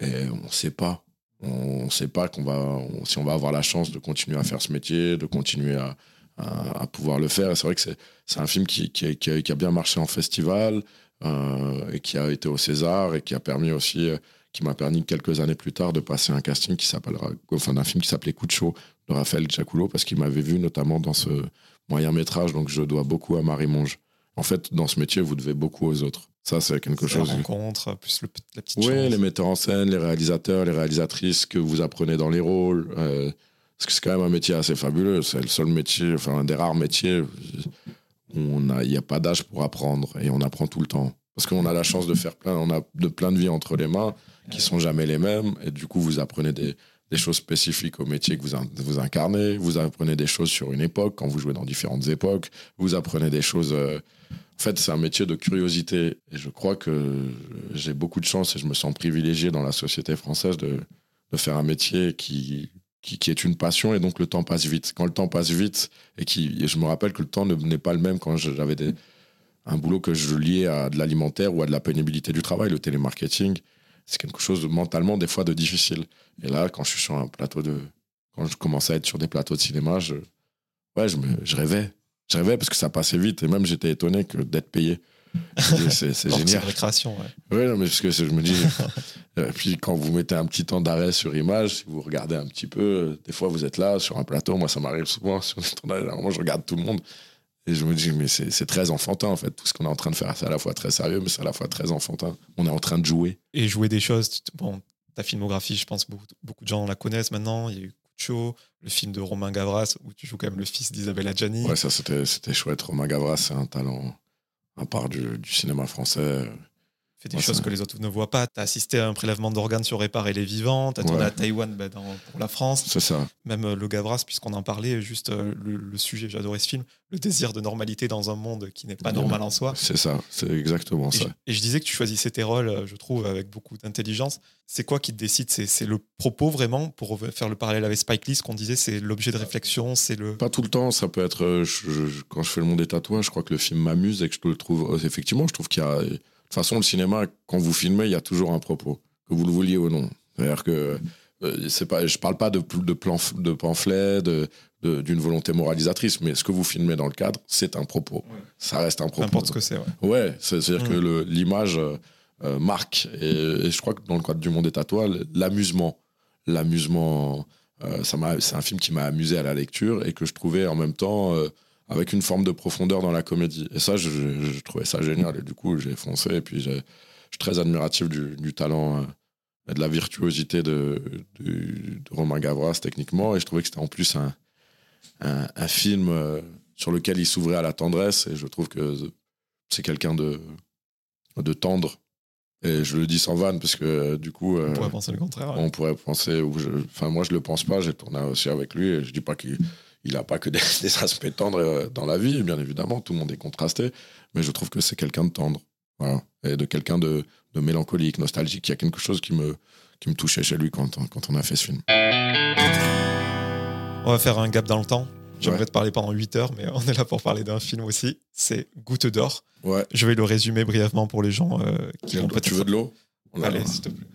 et on sait pas. On ne sait pas on- si on va avoir la chance de continuer à faire ce métier, de continuer à, à, à pouvoir le faire. Et c'est vrai que c'est, c'est un film qui, qui, a- qui a, qui a bien marché en festival euh, et qui a été au César et qui a permis aussi, euh, qui m'a permis quelques années plus tard de passer un casting qui s'appellera, enfin d'un film qui s'appelait Coup de chaud de Raphaël Giaculo parce qu'il m'avait vu notamment dans ce moyen métrage. Donc je dois beaucoup à Marie Monge. En fait, dans ce métier, vous devez beaucoup aux autres. Ça, c'est quelque C'est la chose. rencontre, plus le- la petite Oui, les metteurs en scène, les réalisateurs, les réalisatrices que vous apprenez dans les rôles. euh, parce que c'est quand même un métier assez fabuleux. C'est le seul métier, enfin un des rares métiers où il n'y a pas d'âge pour apprendre et on apprend tout le temps. Parce qu'on a la chance de faire plein, on a de plein de vies entre les mains qui sont jamais les mêmes et du coup vous apprenez des, choses spécifiques au métier que vous, vous incarnez. Vous apprenez des choses sur une époque quand vous jouez dans différentes époques. Vous apprenez des choses. euh, en fait, c'est un métier de curiosité. Et je crois que j'ai beaucoup de chance et je me sens privilégié dans la société française de faire un métier qui, qui, est une passion et donc le temps passe vite. Quand le temps passe vite et, qui, je me rappelle que le temps ne- n'est pas le même quand j'avais un boulot que je liais à de l'alimentaire ou à de la pénibilité du travail, le télémarketing. C'est quelque chose de, mentalement des fois de difficile. Et là, quand je suis sur un plateau de. Quand je commençais à être sur des plateaux de cinéma, je, ouais, je, me, je rêvais. Je rêvais parce que ça passait vite et même j'étais étonné que d'être payé. C'est c'est C'est génial. une récréation, ouais. Oui, non, mais parce que je me dis. Et puis quand vous mettez un petit temps d'arrêt sur image, si vous regardez un petit peu, euh, des fois vous êtes là sur un plateau, moi ça m'arrive souvent sur moi je regarde tout le monde et je me dis mais c'est c'est très enfantin en fait, tout ce qu'on est en train de faire, c'est à la fois très sérieux mais c'est à la fois très enfantin. On est en train de jouer. et jouer des choses. Bon, ta filmographie, je pense beaucoup, beaucoup de gens la connaissent maintenant. Il y a eu chaud, le film de Romain Gavras où tu joues quand même le fils d'Isabelle Adjani. Ouais, ça c'était chouette. Romain Gavras, c'est un talent à part du, cinéma français. Fait des choses que les autres ne voient pas. Tu as assisté à un prélèvement d'organes sur Réparer les vivants, tu as tourné à Taïwan bah, dans, pour la France. C'est ça. Même euh, le Gavras, puisqu'on en parlait, juste euh, le, sujet, j'adorais ce film, le désir de normalité dans un monde qui n'est pas normal en soi. C'est ça, c'est exactement ça. et je disais que tu choisissais tes rôles, je trouve, avec beaucoup d'intelligence. C'est quoi qui te décide? C'est le propos vraiment, pour faire le parallèle avec Spike Lee, ce qu'on disait, c'est l'objet de réflexion, c'est le. Pas tout le temps, ça peut être. quand je fais le monde des tatouages, je crois que le film m'amuse et que je le trouve. Effectivement, je trouve qu'il y a toute façon, le cinéma, quand vous filmez, il y a toujours un propos, que vous le vouliez ou non. C'est-à-dire que euh, c'est pas, je parle pas de, de, plan, de pamphlets, de, d'une volonté moralisatrice, mais ce que vous filmez dans le cadre, c'est un propos. Ça reste un propos. N'importe ce que c'est. Ouais, ouais c'est-à-dire que mm. l'image euh, euh, marque. Et, je crois que dans le cadre du monde des tatouages, l'amusement, l'amusement, ça c'est un film qui m'a amusé à la lecture et que je trouvais en même temps avec une forme de profondeur dans la comédie. Et ça, je, trouvais ça génial. Et du coup, j'ai foncé. Et puis, je suis très admiratif du, talent euh, et de la virtuosité de, Romain Gavras, techniquement. Et je trouvais que c'était en plus un, un, film euh, sur lequel il s'ouvrait à la tendresse. Et je trouve que c'est quelqu'un de, de tendre. Et je le dis sans vanne parce que du coup. On pourrait penser le contraire. On pourrait penser. Enfin, moi, je le pense pas. J'ai tourné aussi avec lui. Et je dis pas qu'il il n'a pas que des, aspects tendres euh, dans la vie, bien évidemment, tout le monde est contrasté, mais je trouve que c'est quelqu'un de tendre, voilà, et de quelqu'un de, mélancolique, nostalgique. Il y a quelque chose qui me, qui me touchait chez lui quand, quand on a fait ce film. On va faire un gap dans le temps. J'aimerais te parler pendant 8 heures, mais on est là pour parler d'un film aussi. C'est Goutte d'or. Ouais. Je vais le résumer brièvement pour les gens euh, qui vont Tu veux de l'eau? Allez, s'il te plaît.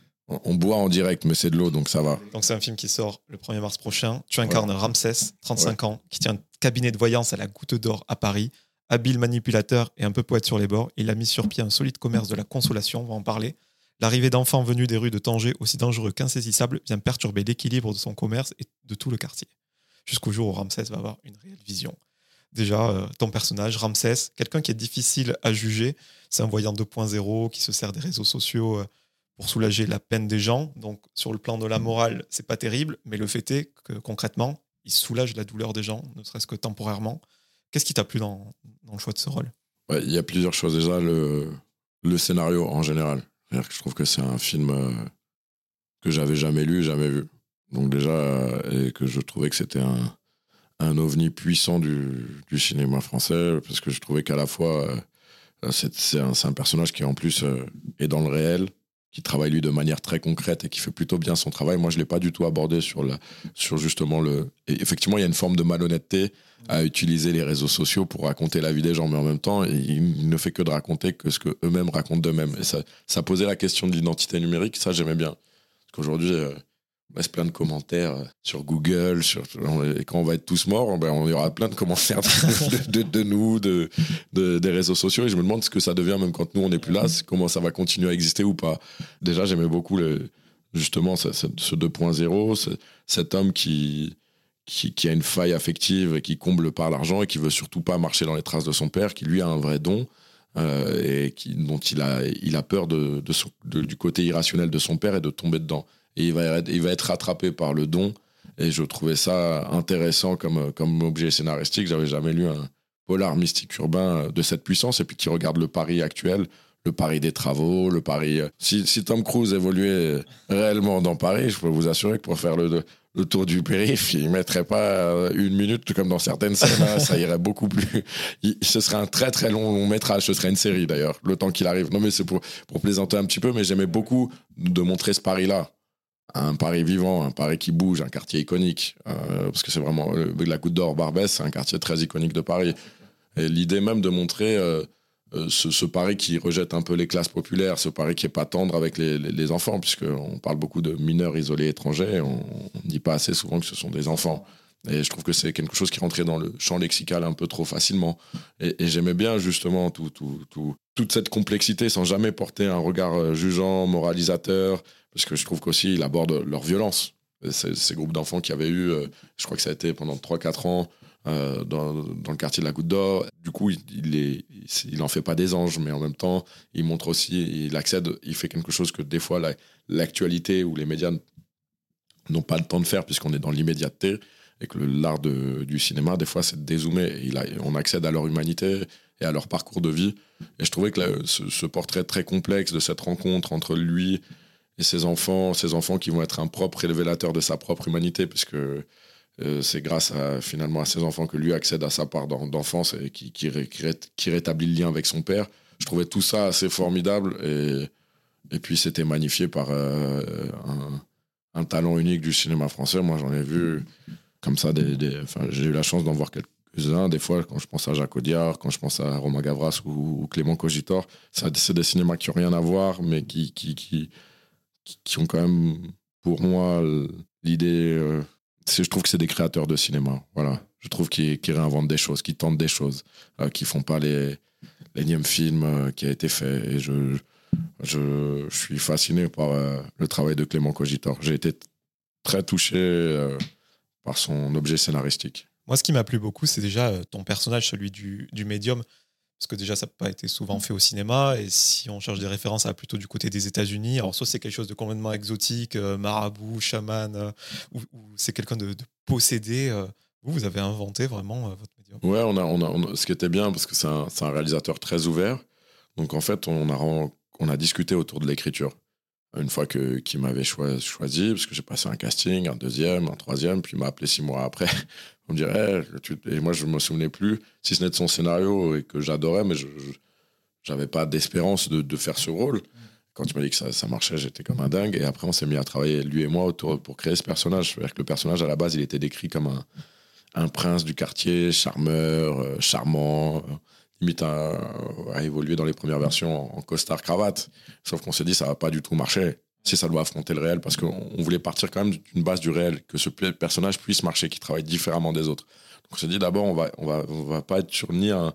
On boit en direct, mais c'est de l'eau, donc ça va. Donc c'est un film qui sort le 1er mars prochain. Tu incarnes Ramsès, 35 ans, qui tient un cabinet de voyance à la Goutte d'Or à Paris. Habile manipulateur et un peu poète sur les bords, il a mis sur pied un solide commerce de la consolation, on va en parler. L'arrivée d'enfants venus des rues de Tanger, aussi dangereux qu'insaisissables, vient perturber l'équilibre de son commerce et de tout le quartier. Jusqu'au jour où Ramsès va avoir une réelle vision. Déjà, euh, ton personnage, Ramsès, quelqu'un qui est difficile à juger, c'est un voyant 2.0 qui se sert des réseaux sociaux euh, pour soulager la peine des gens. Donc, sur le plan de la morale, c'est pas terrible, mais le fait est que concrètement, il soulage la douleur des gens, ne serait-ce que temporairement. Qu'est-ce qui t'a plu dans, le choix de ce rôle? Il y a plusieurs choses. Déjà, le, scénario en général. je trouve que c'est un film euh, que j'avais jamais lu, jamais vu. Donc, déjà, euh, et que je trouvais que c'était un, un ovni puissant du, cinéma français, parce que je trouvais qu'à la fois, euh, c'est un, personnage qui, en plus, est dans le réel qui travaille lui de manière très concrète et qui fait plutôt bien son travail. Moi, je l'ai pas du tout abordé sur la, sur justement le. Effectivement, il y a une forme de malhonnêteté à utiliser les réseaux sociaux pour raconter la vie des gens, mais en même temps, il, ne fait que de raconter que ce que eux-mêmes racontent d'eux-mêmes. Et ça, ça posait la question de l'identité numérique. Ça, j'aimais bien, parce qu'aujourd'hui. Euh, on laisse plein de commentaires euh, sur Google, sur, et quand on va être tous morts, ben, on y aura plein de commentaires de, de, nous, de, des réseaux sociaux, et je me demande ce que ça devient même quand nous on n'est plus là, comment ça va continuer à exister ou pas. Déjà, j'aimais beaucoup justement ce, ce 2.0, cet homme qui, qui, a une faille affective et qui comble par l'argent et qui veut surtout pas marcher dans les traces de son père, qui lui a un vrai don. Euh, et qui, dont il a, il a peur de, du côté irrationnel de son père et de tomber dedans et il va, il va être rattrapé par le don. Et je trouvais ça intéressant comme, comme objet scénaristique. J'avais jamais lu un polar mystique urbain de cette puissance et puis qui regarde le Paris actuel, le Paris des travaux, le Paris. Si, si Tom Cruise évoluait réellement dans Paris, je peux vous assurer que pour faire le, le tour du périph, il mettrait pas une minute comme dans certaines scènes. Hein. ça irait beaucoup plus. ce serait un très très long, long métrage. Ce serait une série d'ailleurs, le temps qu'il arrive. Non mais c'est pour, pour plaisanter un petit peu, mais j'aimais beaucoup de montrer ce Paris-là un Paris vivant, un Paris qui bouge, un quartier iconique, euh, parce que c'est vraiment la Goutte d'Or, Barbès, c'est un quartier très iconique de Paris. Et l'idée même de montrer euh, euh, ce, Paris qui rejette un peu les classes populaires, ce Paris qui est pas tendre avec les, les, enfants, puisqu'on parle beaucoup de mineurs isolés étrangers, on ne dit pas assez souvent que ce sont des enfants. Et je trouve que c'est quelque chose qui rentrait dans le champ lexical un peu trop facilement. Et, j'aimais bien justement tout, tout, tout, toute cette complexité sans jamais porter un regard jugeant, moralisateur parce que je trouve qu'aussi il aborde leur violence. Ces, groupes d'enfants qui avaient eu, euh, je crois que ça a été pendant 3-4 ans euh, dans, le quartier de la Goutte d'Or. Du coup, il, il, il en fait pas des anges, mais en même temps, il montre aussi, il accède, il fait quelque chose que des fois l'actualité ou les médias n'ont pas le temps de faire puisqu'on est dans l'immédiateté et que l'art du cinéma, des fois, c'est de dézoomer. On accède à leur humanité et à leur parcours de vie. Et je trouvais que ce, portrait très complexe de cette rencontre entre lui et ses enfants, ses enfants qui vont être un propre révélateur de sa propre humanité, puisque euh, c'est grâce finalement à ses enfants que lui accède à sa part d'enfance et qui, rétablit le lien avec son père. Je trouvais tout ça assez formidable et, puis c'était magnifié par euh, un, talent unique du cinéma français. Moi, j'en ai vu comme ça, des, j'ai eu la chance d'en voir quelques-uns. Des fois, quand je pense à Jacques Audiard, quand je pense à Romain Gavras ou, Clément Cogitor, c'est des cinémas qui n'ont rien à voir, mais qui, qui, qui, qui, ont quand même, pour moi, l'idée. Euh, je trouve que c'est des créateurs de cinéma. Voilà. Je trouve qu'ils réinventent des choses, qu'ils tentent des choses, euh, qui font pas les l'énième film euh, qui a été fait. Et je, je, je suis fasciné par euh, le travail de Clément Cogitor. J'ai été très touché par son objet scénaristique. Moi, ce qui m'a plu beaucoup, c'est déjà euh, ton personnage, celui du, du médium. Parce que déjà, ça n'a pas été souvent fait au cinéma. Et si on cherche des références à plutôt du côté des États-Unis, alors soit c'est quelque chose de complètement exotique, euh, marabout, chaman, euh, ou, c'est quelqu'un de, possédé. vous, vous avez inventé vraiment votre médium. Ouais, on a, on a, ce qui était bien, parce que c'est un, un, réalisateur très ouvert. Donc en fait, on a, on a discuté autour de l'écriture une fois que qu'il m'avait choisi, parce que j'ai passé un casting, un deuxième, un troisième, puis il m'a appelé six mois après. On me dirait, et moi je me souvenais plus, si ce n'est de son scénario et que j'adorais, mais je n'avais pas d'espérance de, faire ce rôle. Quand il m'a dit que ça, marchait, j'étais comme un dingue. Et après, on s'est mis à travailler, lui et moi, autour pour créer ce personnage. C'est-à-dire que le personnage, à la base, il était décrit comme un, prince du quartier, charmeur, euh, charmant, limite à, évoluer dans les premières versions en, costard cravate. Sauf qu'on s'est dit ça va pas du tout marcher si ça doit affronter le réel parce qu'on voulait partir quand même d'une base du réel que ce personnage puisse marcher, qu'il travaille différemment des autres. Donc on s'est dit d'abord on va on va on va pas être sur un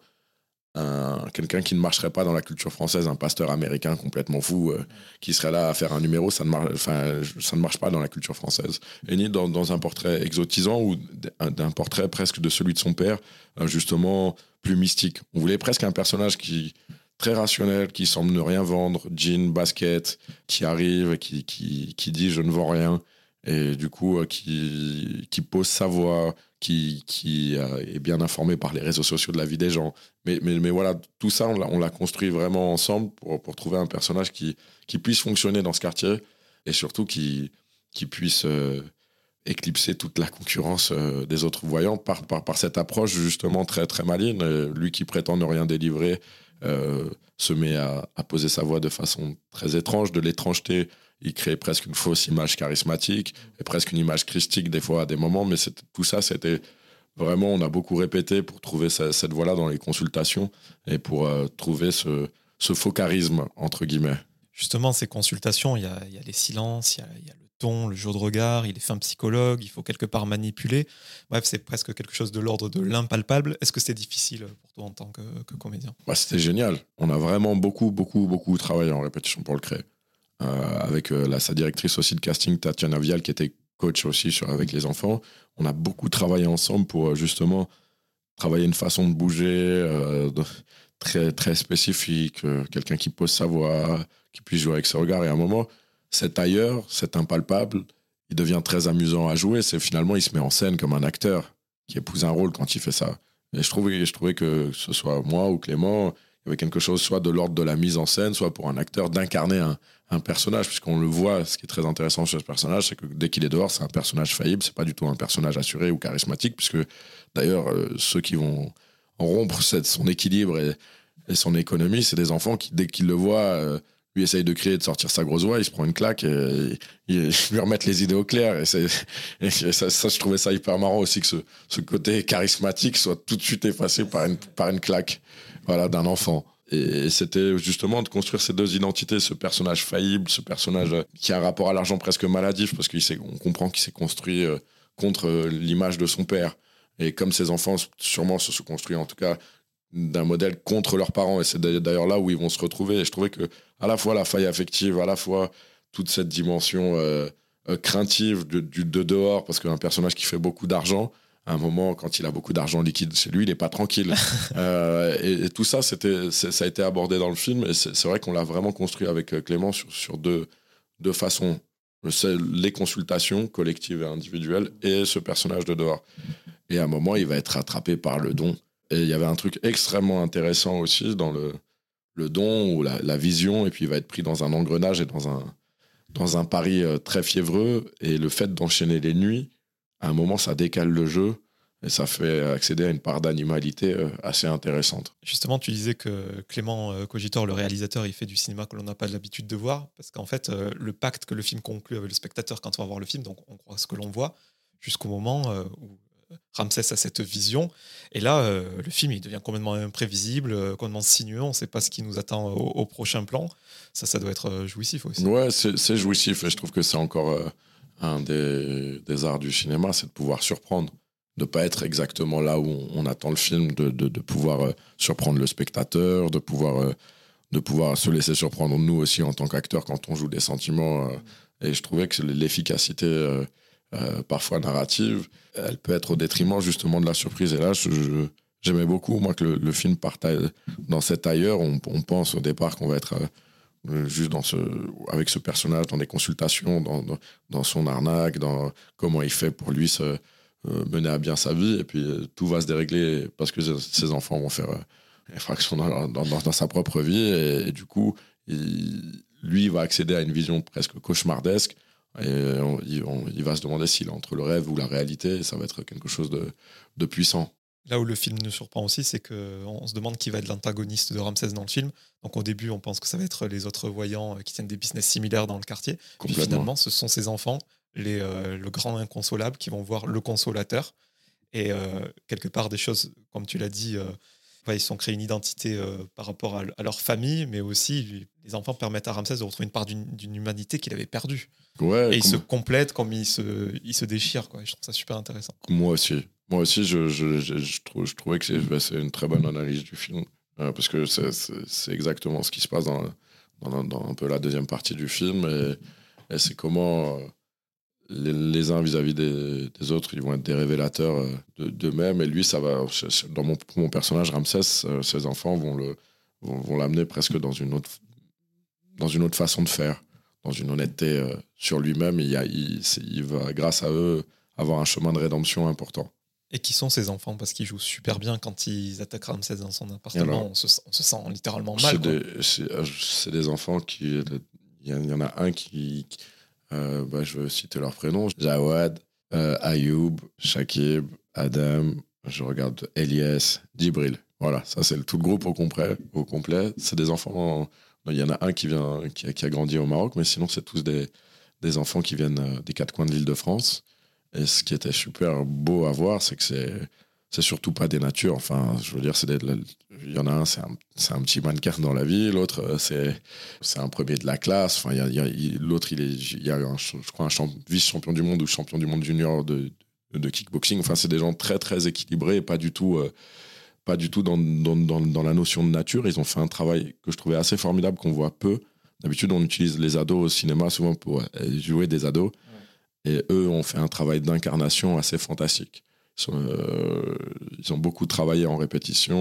quelqu'un qui ne marcherait pas dans la culture française, un pasteur américain complètement fou euh, qui serait là à faire un numéro, ça ne, marche, pas dans la culture française. Et ni dans, un portrait exotisant ou d'un portrait presque de celui de son père, euh, justement plus mystique. On voulait presque un personnage qui très rationnel, qui semble ne rien vendre, jean, basket, qui arrive, qui dit je ne vends rien, et du coup euh, qui, pose sa voix, qui, qui euh, est bien informé par les réseaux sociaux de la vie des gens. Mais, mais, mais voilà, tout ça, on l'a construit vraiment ensemble pour, pour, trouver un personnage qui, qui puisse fonctionner dans ce quartier et surtout qui, qui puisse euh, éclipser toute la concurrence des autres voyants par, par, par, cette approche justement très, très maligne. Lui qui prétend ne rien délivrer se met à, poser sa voix de façon très étrange, de l'étrangeté il crée presque une fausse image charismatique et presque une image christique des fois à des moments. Mais tout ça, c'était vraiment, on a beaucoup répété pour trouver cette voie-là dans les consultations et pour euh, trouver ce, faux charisme, entre guillemets. Justement, ces consultations, il y a, les silences, il y a, le ton, le jeu de regard, il est fait un psychologue, il faut quelque part manipuler. Bref, c'est presque quelque chose de l'ordre de l'impalpable. Est-ce que c'était difficile pour toi en tant que, comédien? Bah, C'était génial. On a vraiment beaucoup, beaucoup, beaucoup travaillé en répétition pour le créer. Euh, avec euh, la, sa directrice aussi de casting, Tatiana Vial, qui était coach aussi avec les enfants. On a beaucoup travaillé ensemble pour euh, justement travailler une façon de bouger très, très spécifique, quelqu'un qui pose sa voix, qui puisse jouer avec ses regards. Et à un moment, cet ailleurs, cet impalpable, il devient très amusant à jouer. C'est finalement, il se met en scène comme un acteur qui épouse un rôle quand il fait ça. Et je trouvais, je trouvais que ce soit moi ou Clément, il quelque chose soit de l'ordre de la mise en scène, soit pour un acteur d'incarner un, personnage, puisqu'on le voit, ce qui est très intéressant sur ce personnage, c'est que dès qu'il est dehors, c'est un personnage faillible, c'est pas du tout un personnage assuré ou charismatique, puisque d'ailleurs, euh, ceux qui vont rompre son équilibre et, son économie, c'est des enfants qui, dès qu'ils le voient, euh, lui essayent de crier, de sortir sa grosse voix, il se prend une claque et, il lui remettent les idées au clair. Et, ça, ça, je trouvais ça hyper marrant aussi que ce, côté charismatique soit tout de suite effacé par une, par claque voilà, d'un enfant. Et c'était justement de construire ces deux identités, ce personnage faillible, ce personnage qui a un rapport à l'argent presque maladif, parce qu'on comprend qu'il s'est construit euh, contre euh, l'image de son père. Et comme ses enfants sûrement se sont construits, en tout cas, d'un modèle contre leurs parents. Et c'est d'ailleurs là où ils vont se retrouver. Et je trouvais que à la fois la faille affective, à la fois toute cette dimension euh, craintive de, de, dehors, parce qu'un personnage qui fait beaucoup d'argent, à un moment, quand il a beaucoup d'argent liquide chez lui, il n'est pas tranquille. euh, et, tout ça, c'était, ça a été abordé dans le film. Et c'est, vrai qu'on l'a vraiment construit avec euh, Clément sur, sur deux, deux façons. Les consultations collectives et individuelles et ce personnage de dehors. Et à un moment, il va être rattrapé par le don Et il y avait un truc extrêmement intéressant aussi dans le, don ou la, la vision, et puis il va être pris dans un engrenage et dans un, dans un pari euh, très fiévreux. Et le fait d'enchaîner les nuits, à un moment, ça décale le jeu. Et ça fait accéder à une part d'animalité euh, assez intéressante. Justement, tu disais que Clément euh, Cogitor, le réalisateur, il fait du cinéma que l'on n'a pas l'habitude de voir, parce qu'en fait, le pacte que le film conclut avec le spectateur quand on va voir le film, donc on croit ce que l'on voit, jusqu'au moment où Ramsès a cette vision. Et là, euh, le film, il devient complètement imprévisible, euh, complètement sinueux. On ne sait pas ce qui nous attend au, prochain plan. Ça, ça doit être euh, jouissif aussi. Ouais, c'est jouissif. Et je trouve que c'est encore un des, arts du cinéma, c'est de pouvoir surprendre. De ne pas être exactement là où on, attend le film, de, de, pouvoir surprendre le spectateur, de pouvoir, de pouvoir se laisser surprendre nous aussi en tant qu'acteurs quand on joue des sentiments. et je trouvais que l'efficacité euh, parfois narrative, elle peut être au détriment justement de la surprise. Et là, j'aimais beaucoup, moi, que le, film parte dans cet ailleurs. On, pense au départ qu'on va être euh, juste dans ce, avec ce personnage, dans des consultations, dans, dans, son arnaque, dans comment il fait pour lui se euh, mener à bien sa vie. Et puis tout va se dérégler parce que ses enfants vont faire effraction dans, dans, sa propre vie. Et, du coup, il, lui va accéder à une vision presque cauchemardesque et il, va se demander s'il est entre le rêve ou la réalité, et ça va être quelque chose de, de puissant. Là où le film nous surprend aussi, c'est qu'on se demande qui va être l'antagoniste de Ramsès dans le film. Donc au début, on pense que ça va être les autres voyants euh, qui tiennent des business similaires dans le quartier. Puis finalement, ce sont ces enfants, les, euh, le grand inconsolable, qui vont voir le consolateur. Et euh, quelque part, des choses, comme tu l'as dit, ils sont créés une identité par rapport à, leur famille, mais aussi les enfants permettent à Ramsès de retrouver une part d'une humanité qu'il avait perdue et il se complète comme il se, il se déchire. Quoi. je trouve ça super intéressant. Moi aussi. Moi aussi, je, je, je, je trouvais que c'est une très bonne analyse du film. Euh, parce que c'est exactement ce qui se passe dans, dans, dans, un peu la deuxième partie du film. Et, et c'est comment euh, les, uns vis-à-vis des, des, autres, ils vont être des révélateurs euh, d'eux-mêmes. Et lui, ça va. Dans mon, mon personnage, Ramsès, ses enfants vont le vont l'amener presque dans une autre dans une autre façon de faire dans une honnêteté euh, sur lui-même. Il, il, il, va, grâce à eux, avoir un chemin de rédemption important. Et qui sont ces enfants? Parce qu'ils jouent super bien quand ils attaquent Ramsès dans son appartement. on, se, sent littéralement mal. Euh, c'est des, enfants qui. Il y, en a un qui. Euh, bah, je vais citer leurs prénoms Jawad, Ayoub, Shakib, Adam. Je regarde Elias, Djibril. Voilà, ça c'est tout le groupe au complet. Complet. C'est des enfants il y en a un qui, vient, qui, a, grandi au Maroc, mais sinon, c'est tous des, des, enfants qui viennent euh, des quatre coins de l'île de France. Et ce qui était super beau à voir, c'est que c'est, c'est surtout pas des natures. Enfin, je veux dire, il y en a un, c'est un, un petit mannequin dans la vie. L'autre, euh, c'est, un premier de la classe. Enfin, il y a, l'autre, il est, il y a un, je crois, un vice-champion du monde ou champion du monde junior de, de kickboxing. Enfin, c'est des gens très, très équilibrés pas du tout. Euh, pas du tout dans, dans, dans, la notion de nature. Ils ont fait un travail que je trouvais assez formidable, qu'on voit peu. D'habitude, on utilise les ados au cinéma souvent pour euh, jouer des ados. Et eux ont fait un travail d'incarnation assez fantastique. Euh, ils, ont beaucoup travaillé en répétition.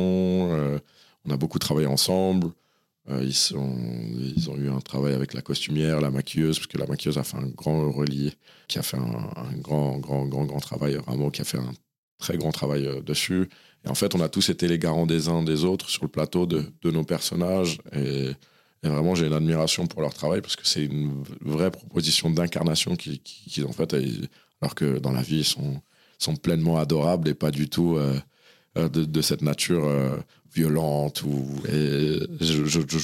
Euh, on a beaucoup travaillé ensemble. ils, sont, ils ont eu un travail avec la costumière, la maquilleuse, parce que la maquilleuse a fait un grand relier, qui a fait un, grand, grand, grand, grand travail. Rameau qui a fait un très grand travail dessus. Et en fait, on a tous été les garants des uns des autres sur le plateau de, nos personnages. Et, vraiment, j'ai une admiration pour leur travail parce que c'est une vraie proposition d'incarnation qu'ils qui, ont faite. Alors que dans la vie, ils sont, sont pleinement adorables et pas du tout euh, euh, de, de, cette nature euh, violente. Ou, et je, je, je,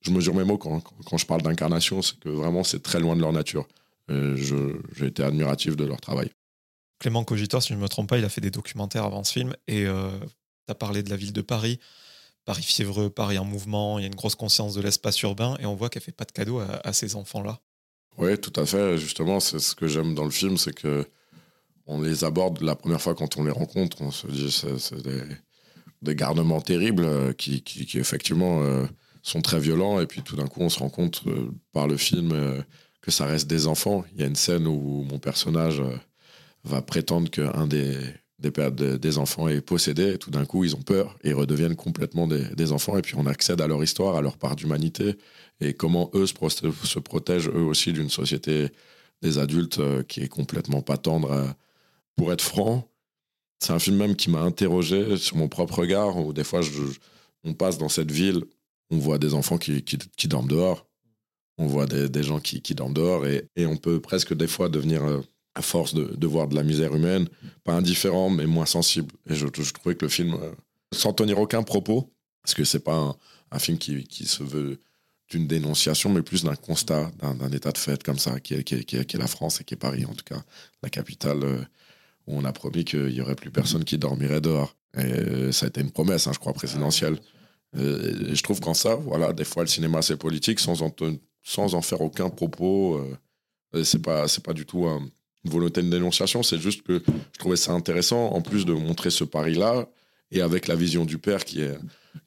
je, mesure mes mots quand, quand je parle d'incarnation, c'est que vraiment, c'est très loin de leur nature. J'ai été admiratif de leur travail. Clément Cogitor, si je ne me trompe pas, il a fait des documentaires avant ce film et euh, tu as parlé de la ville de Paris. Paris fiévreux, Paris en mouvement, il y a une grosse conscience de l'espace urbain et on voit qu'elle fait pas de cadeaux à, ces enfants-là. Oui, tout à fait. Justement, c'est ce que j'aime dans le film, c'est que on les aborde la première fois quand on les rencontre, on se dit c'est des, garnements terribles euh, qui, qui, effectivement euh, sont très violents et puis tout d'un coup on se rend compte par le film que ça reste des enfants. Il y a une scène où mon personnage va prétendre qu'un des, des, des enfants est possédé, et tout d'un coup, ils ont peur et redeviennent complètement des, enfants, et puis on accède à leur histoire, à leur part d'humanité, et comment eux se, protègent eux aussi d'une société des adultes euh, qui est complètement pas tendre. Pour être franc, c'est un film même qui m'a interrogé sur mon propre regard, où des fois, on passe dans cette ville, on voit des enfants qui, dorment dehors, on voit des, gens qui, dorment dehors, et, on peut presque des fois devenir, euh, à force de, voir de la misère humaine, pas indifférent, mais moins sensible. Et je, trouvais que le film, euh, sans tenir aucun propos, parce que c'est pas un, film qui, se veut d'une dénonciation, mais plus d'un constat, d'un état de fait comme ça, qui est, la France et qui est Paris, en tout cas, la capitale euh, on a promis qu'il n'y aurait plus personne qui dormirait dehors. Et ça a été une promesse, hein, je crois, présidentielle. Et je trouve qu'en ça, voilà, des fois, le cinéma, c'est politique sans en, faire aucun propos. Euh, c'est pas, pas du tout une volonté de dénonciation, c'est juste que je trouvais ça intéressant, en plus de montrer ce pari-là, et avec la vision du père qui, est,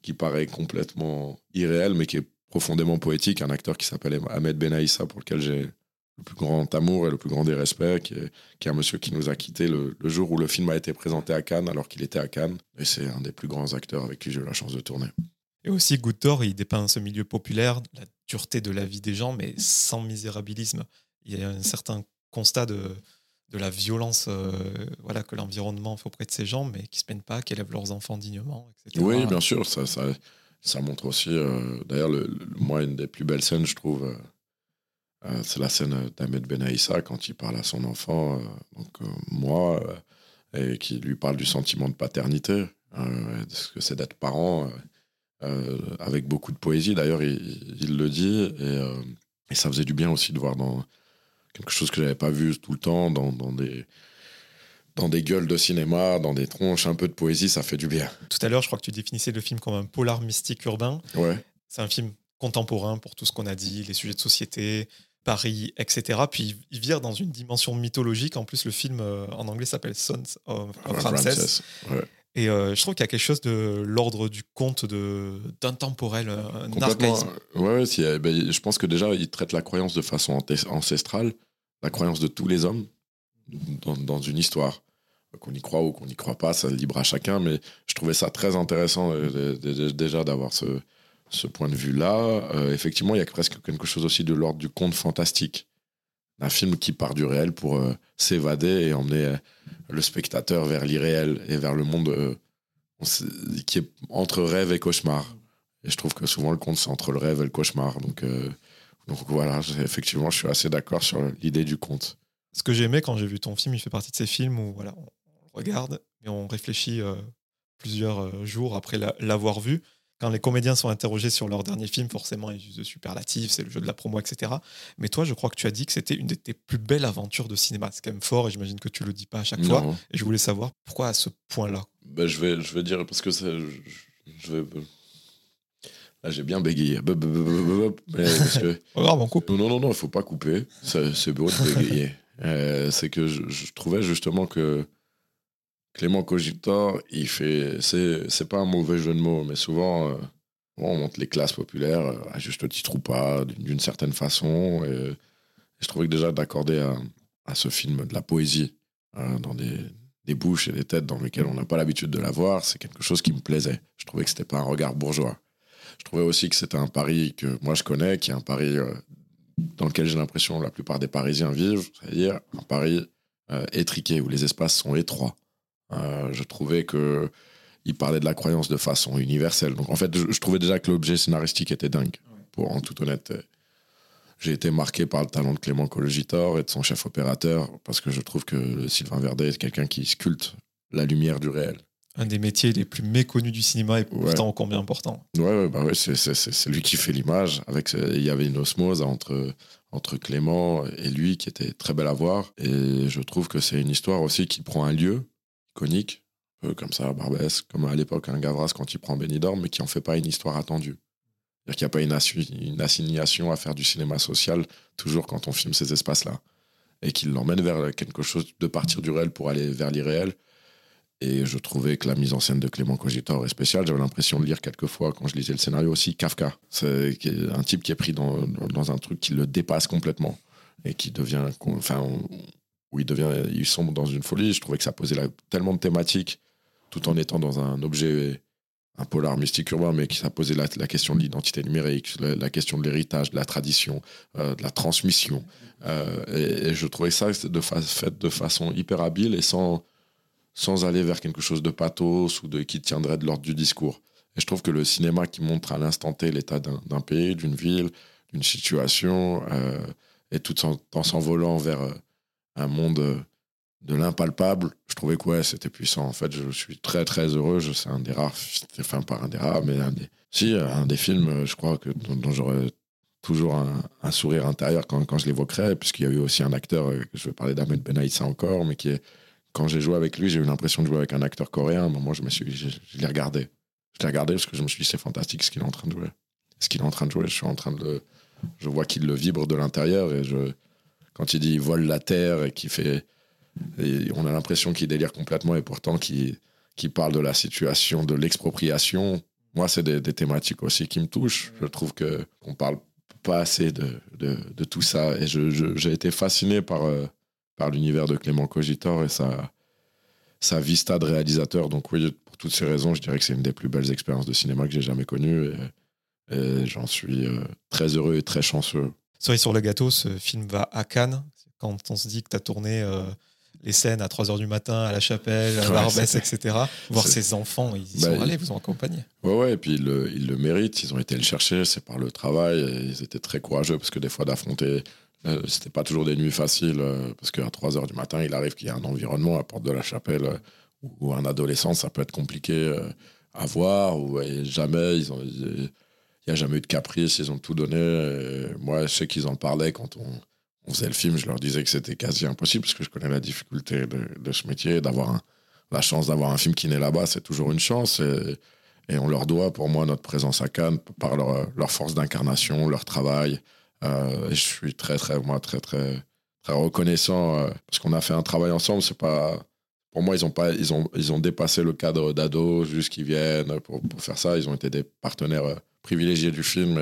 qui paraît complètement irréel, mais qui est profondément poétique, un acteur qui s'appelle Ahmed Benaïssa, pour lequel j'ai le plus grand amour et le plus grand des respects, qui est, qui est un monsieur qui nous a quittés le, le, jour où le film a été présenté à Cannes, alors qu'il était à Cannes. Et c'est un des plus grands acteurs avec qui j'ai eu la chance de tourner. Et aussi, Goutte il dépeint ce milieu populaire, la dureté de la vie des gens, mais sans misérabilisme. Il y a un certain constat de, de la violence euh, voilà, que l'environnement fait auprès de ces gens, mais qui ne se plaignent pas, qui élèvent leurs enfants dignement, etc. Oui, bien sûr. Ça, ça, ça montre aussi. Euh, d'ailleurs, le, moi, une des plus belles scènes, je trouve, euh, euh c'est la scène d'Ahmed Benaïssa quand il parle à son enfant, donc moi, et qui lui parle du sentiment de paternité, de ce que c'est d'être parent. Euh, avec beaucoup de poésie. D'ailleurs, il, il, le dit. Et, euh, et, ça faisait du bien aussi de voir dans quelque chose que j'avais pas vu tout le temps, dans, dans, des, dans des gueules de cinéma, dans des tronches, un peu de poésie, ça fait du bien. Tout à l'heure, je crois que tu définissais le film comme un polar mystique urbain. Ouais. C'est un film contemporain pour tout ce qu'on a dit, les sujets de société, Paris, etc. Puis il vire dans une dimension mythologique. En plus, le film euh, en anglais s'appelle Sons of, of Frances. Ouais. Et euh, je trouve qu'il y a quelque chose de l'ordre du conte d'intemporel, un archaïsme. Ouais, ben, je pense que déjà, il traite la croyance de façon ancestrale, la croyance de tous les hommes dans, dans une histoire. Qu'on y croit ou qu'on n'y croit pas, ça libre à chacun, mais je trouvais ça très intéressant euh, déjà d'avoir ce, ce point de vue-là. Euh, effectivement, il y a presque quelque chose aussi de l'ordre du conte fantastique un film qui part du réel pour euh, s'évader et emmener euh, le spectateur vers l'irréel et vers le monde qui est entre rêve et cauchemar. Et je trouve que souvent le conte c'est entre le rêve et le cauchemar. Donc, voilà, effectivement, je suis assez d'accord sur l'idée du conte. Ce que j'ai aimé quand j'ai vu ton film, il fait partie de ces films où voilà, on regarde et on réfléchit plusieurs jours après l'avoir vu quand les comédiens sont interrogés sur leur dernier film, forcément, ils usent de superlatifs, c'est le jeu de la promo, etc. Mais toi, je crois que tu as dit que c'était une de tes plus belles aventures de cinéma. C'est quand même fort et j'imagine que tu le dis pas à chaque non. fois. Et je voulais savoir pourquoi à ce point-là. Ben, je, vais, je vais dire, parce que je, je vais. Là, j'ai bien bégayé. Parce que... grave, on coupe. Non, non, non, il ne faut pas couper. C'est beau de bégayer. euh, c'est que je, je trouvais justement que Clément Cogitor, il fait. C'est pas un mauvais jeu de mots, mais souvent, euh, on monte les classes populaires, euh, à juste titre ou pas, d'une certaine façon. Et, je trouvais que déjà d'accorder à, à, ce film de la poésie euh, dans des, des, bouches et des têtes dans lesquelles on n'a pas l'habitude de la voir, c'est quelque chose qui me plaisait. Je trouvais que c'était pas un regard bourgeois. Je trouvais aussi que c'était un pari que moi je connais, qui est un pari euh, dans lequel j'ai l'impression la plupart des Parisiens vivent, c'est-à-dire un pari euh, étriqué où les espaces sont étroits. Euh, je trouvais que il parlait de la croyance de façon universelle. Donc en fait, je, je trouvais déjà que l'objet scénaristique était dingue. Pour en toute honnêteté, j'ai été marqué par le talent de Clément Cologitor et de son chef opérateur parce que je trouve que Sylvain Verdet est quelqu'un qui sculpte la lumière du réel. Un des métiers les plus méconnus du cinéma et pourtant ouais. combien important. Ouais, ouais, bah ouais c'est lui qui fait l'image. Avec il y avait une osmose entre entre Clément et lui qui était très belle à voir. Et je trouve que c'est une histoire aussi qui prend un lieu iconique, un peu comme ça, Barbès, comme à l'époque un Gavras quand il prend Benidorm, mais qui en fait pas une histoire attendue. C'est-à-dire qu'il n'y a pas une, assi une, assignation à faire du cinéma social, toujours quand on filme ces espaces-là. Et qu'il l'emmène vers quelque chose de partir du réel pour aller vers l'irréel. Et je trouvais que la mise en scène de Clément Cogitor est spéciale. J'avais l'impression de lire quelquefois, quand je lisais le scénario aussi, Kafka. C'est un type qui est pris dans, un truc qui le dépasse complètement et qui devient. Enfin, où il devient, ils sont dans une folie. Je trouvais que ça posait tellement de thématiques, tout en étant dans un objet, un polar mystique urbain, mais qui ça posait la, question de l'identité numérique, la, question de l'héritage, de la tradition, euh, de la transmission. Euh, et, je trouvais ça fait de façon hyper habile et sans, sans aller vers quelque chose de pathos ou de qui tiendrait de l'ordre du discours. Et je trouve que le cinéma qui montre à l'instant T l'état d'un pays, d'une ville, d'une situation, euh, et tout en, s'envolant vers un monde euh, de l'impalpable, je trouvais que c'était puissant. En fait, je suis très très heureux. C'est un des rares, enfin pas un des rares, mais un des, si, un des films, je crois, que, dont, j'aurais toujours un, sourire intérieur quand, quand je l'évoquerai, puisqu'il y a eu aussi un acteur, je vais parler d'Ahmed Benaïssa encore, mais qui est, quand j'ai joué avec lui, j'ai eu l'impression de jouer avec un acteur coréen. Moment, je je, l'ai regardé. Je l'ai regardé parce que je me suis dit, c'est fantastique ce qu'il est en train de jouer. Ce qu'il est en train de jouer, je suis en train de je vois qu'il le vibre de l'intérieur et je, quand il dit il vole la terre et qu'il fait, on a l'impression qu'il délire complètement et pourtant qu'il qui parle de la situation de l'expropriation. Moi, c'est des, thématiques aussi qui me touchent. Je trouve que on parle pas assez de, de, tout ça et j'ai été fasciné par euh, par l'univers de Clément Cogitor et sa sa vista de réalisateur. Donc oui, pour toutes ces raisons, je dirais que c'est une des plus belles expériences de cinéma que j'ai jamais connues. Et, et j'en suis euh, très heureux et très chanceux. Sorry sur le gâteau, ce film va à Cannes. Quand on se dit que tu as tourné euh, les scènes à 3h du matin à la chapelle, à Barbès, etc., voir ces enfants, ils y sont bah, allés, vous ont accompagné. Ouais, ouais, et puis ils le, ils le méritent, ils ont été le chercher, c'est par le travail, et ils étaient très courageux parce que des fois d'affronter euh, c'était pas toujours des nuits faciles parce qu'à 3 h du matin, il arrive qu'il y ait un environnement à Porte de la Chapelle où, un adolescent, ça peut être compliqué à voir. Ou jamais ils ont, il n'y a jamais eu de caprice, ils ont tout donné. moi, je sais qu'ils en parlaient quand on, faisait le film, je leur disais que c'était quasi impossible parce que je connais la difficulté de, ce métier, d'avoir la chance d'avoir un film qui naît là-bas, c'est toujours une chance. Et, on leur doit, pour moi, notre présence à Cannes par leur, force d'incarnation, leur travail. Euh, je suis très, très, moi, très, très, très reconnaissant euh, parce qu'on a fait un travail ensemble. C'est pas, pour moi, ils ont pas, ils ont, ils ont dépassé le cadre d'ado, juste qu'ils viennent pour, faire ça. Ils ont été des partenaires euh, privilégié du film.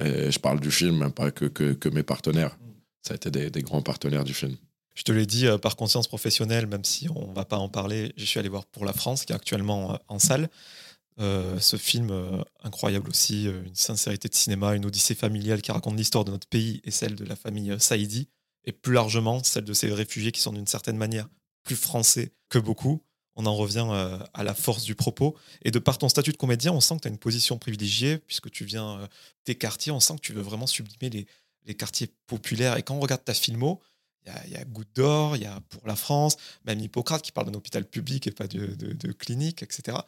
Et, je parle du film, même pas que, que, mes partenaires. Ça a été des, grands partenaires du film. Je te l'ai dit euh, par conscience professionnelle, même si on ne va pas en parler, je suis allé voir Pour la France, qui est actuellement euh, en salle. Euh, ce film incroyable aussi, une sincérité de cinéma, une odyssée familiale qui raconte l'histoire de notre pays et celle de la famille Saïdi, et plus largement celle de ces réfugiés qui sont d'une certaine manière plus français que beaucoup on en revient euh, à la force du propos. Et de par ton statut de comédien, on sent que tu as une position privilégiée, puisque tu viens euh, des quartiers, on sent que tu veux vraiment sublimer les, quartiers populaires. Et quand on regarde ta filmo, il y, a, Goutte d'Or, il y a Pour la France, même Hippocrate qui parle d'un hôpital public et pas de, de, clinique, etc.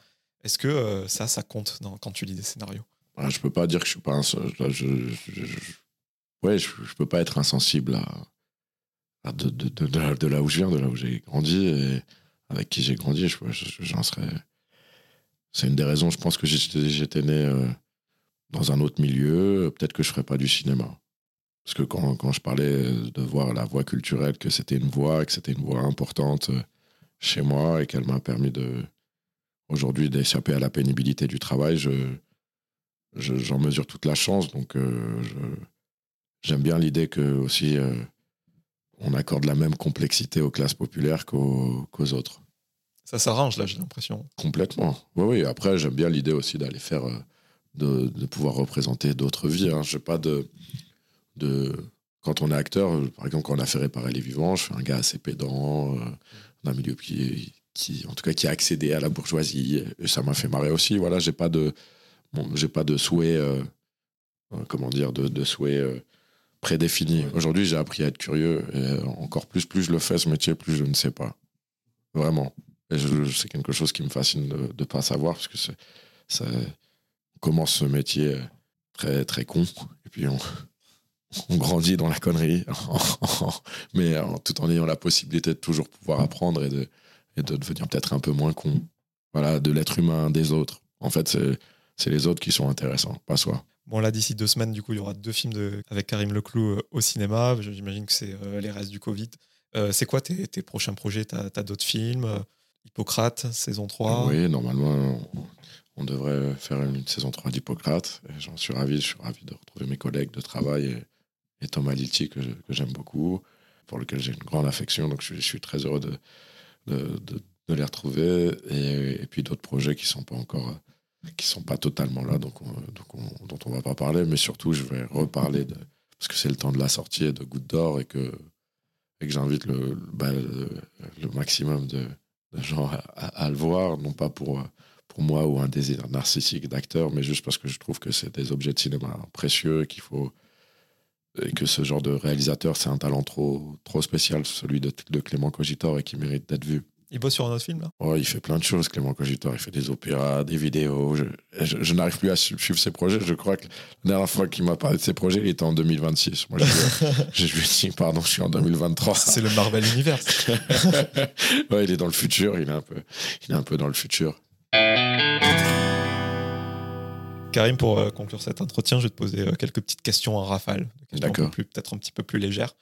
Est-ce que euh, ça, ça compte quand tu lis des scénarios? Je peux pas dire que je suis pas... Je, je, ouais, je, peux pas être insensible à, de, là où je viens, de là où j'ai grandi. Avec qui j'ai grandi, j'en serais. C'est une des raisons, je pense que j'étais né euh, dans un autre milieu, peut-être que je ne ferais pas du cinéma. Parce que quand, quand, je parlais de voir la voie culturelle, que c'était une voie, que c'était une voie importante euh, chez moi et qu'elle m'a permis de aujourd'hui d'échapper à la pénibilité du travail, je, j'en mesure toute la chance. Donc, euh, j'aime bien l'idée que aussi on accorde la même complexité aux classes populaires qu'aux, autres. Ça s'arrange là, j'ai l'impression. Complètement. Oui, oui. Après, j'aime bien l'idée aussi d'aller faire, euh, de, pouvoir représenter d'autres vies. Hein. Je pas de, de, quand on est acteur, par exemple, quand on a fait réparer les vivants, je suis un gars assez pédant, euh, d'un milieu qui, qui, en tout cas, qui a accédé à la bourgeoisie. Et ça m'a fait marrer aussi. Voilà, j'ai pas de, bon, j'ai pas de souhait, euh, comment dire, de, de souhait prédéfini. Aujourd'hui, j'ai appris à être curieux. Et encore plus, plus je le fais, ce métier, plus je ne sais pas. Vraiment. Et c'est quelque chose qui me fascine de ne pas savoir, parce que ça, on commence ce métier très, très con, et puis on, on grandit dans la connerie, mais tout en ayant la possibilité de toujours pouvoir apprendre et de, et de devenir peut-être un peu moins con. Voilà, de l'être humain des autres. En fait, c'est les autres qui sont intéressants, pas soi. Bon, là, d'ici deux semaines, du coup, il y aura deux films avec Karim Leclou euh, au cinéma. J'imagine que c'est euh, les restes du Covid. Euh, c'est quoi tes, prochains projets? Tu as, d'autres films? Hippocrate, saison 3 Oui, normalement, on, devrait faire une saison 3 d'Hippocrate. J'en suis ravi. Je suis ravi de retrouver mes collègues de travail et, Thomas Liti, que, j'aime beaucoup, pour lequel j'ai une grande affection. Donc, je, suis très heureux de, de, de, les retrouver. Et, et puis d'autres projets qui ne sont pas encore qui sont pas totalement là, donc, donc dont on va pas parler, mais surtout je vais reparler parce que c'est le temps de la sortie de Goutte d'Or et que, que j'invite le, bah, le, maximum de, gens à, le voir, non pas pour, pour moi ou un désir narcissique d'acteur, mais juste parce que je trouve que c'est des objets de cinéma précieux et qu'il faut et que ce genre de réalisateur, c'est un talent trop, trop spécial, celui de, de Clément Cogitor, et qui mérite d'être vu. Il bosse sur un autre film, là? Oh, il fait plein de choses, Clément Cogitor. Il fait des opéras, des vidéos. Je, je, je n'arrive plus à su- suivre ses projets. Je crois que la dernière fois qu'il m'a parlé de ses projets, il était en 2026. Moi, je, je, lui ai dit, pardon, je suis en 2023. C'est le Marvel Universe. ouais, il est dans le futur. Il est un peu, il est un peu dans le futur. Karim, pour euh, conclure cet entretien, je vais te poser euh, quelques petites questions en rafale. D'accord. Peut-être un petit peu plus légères.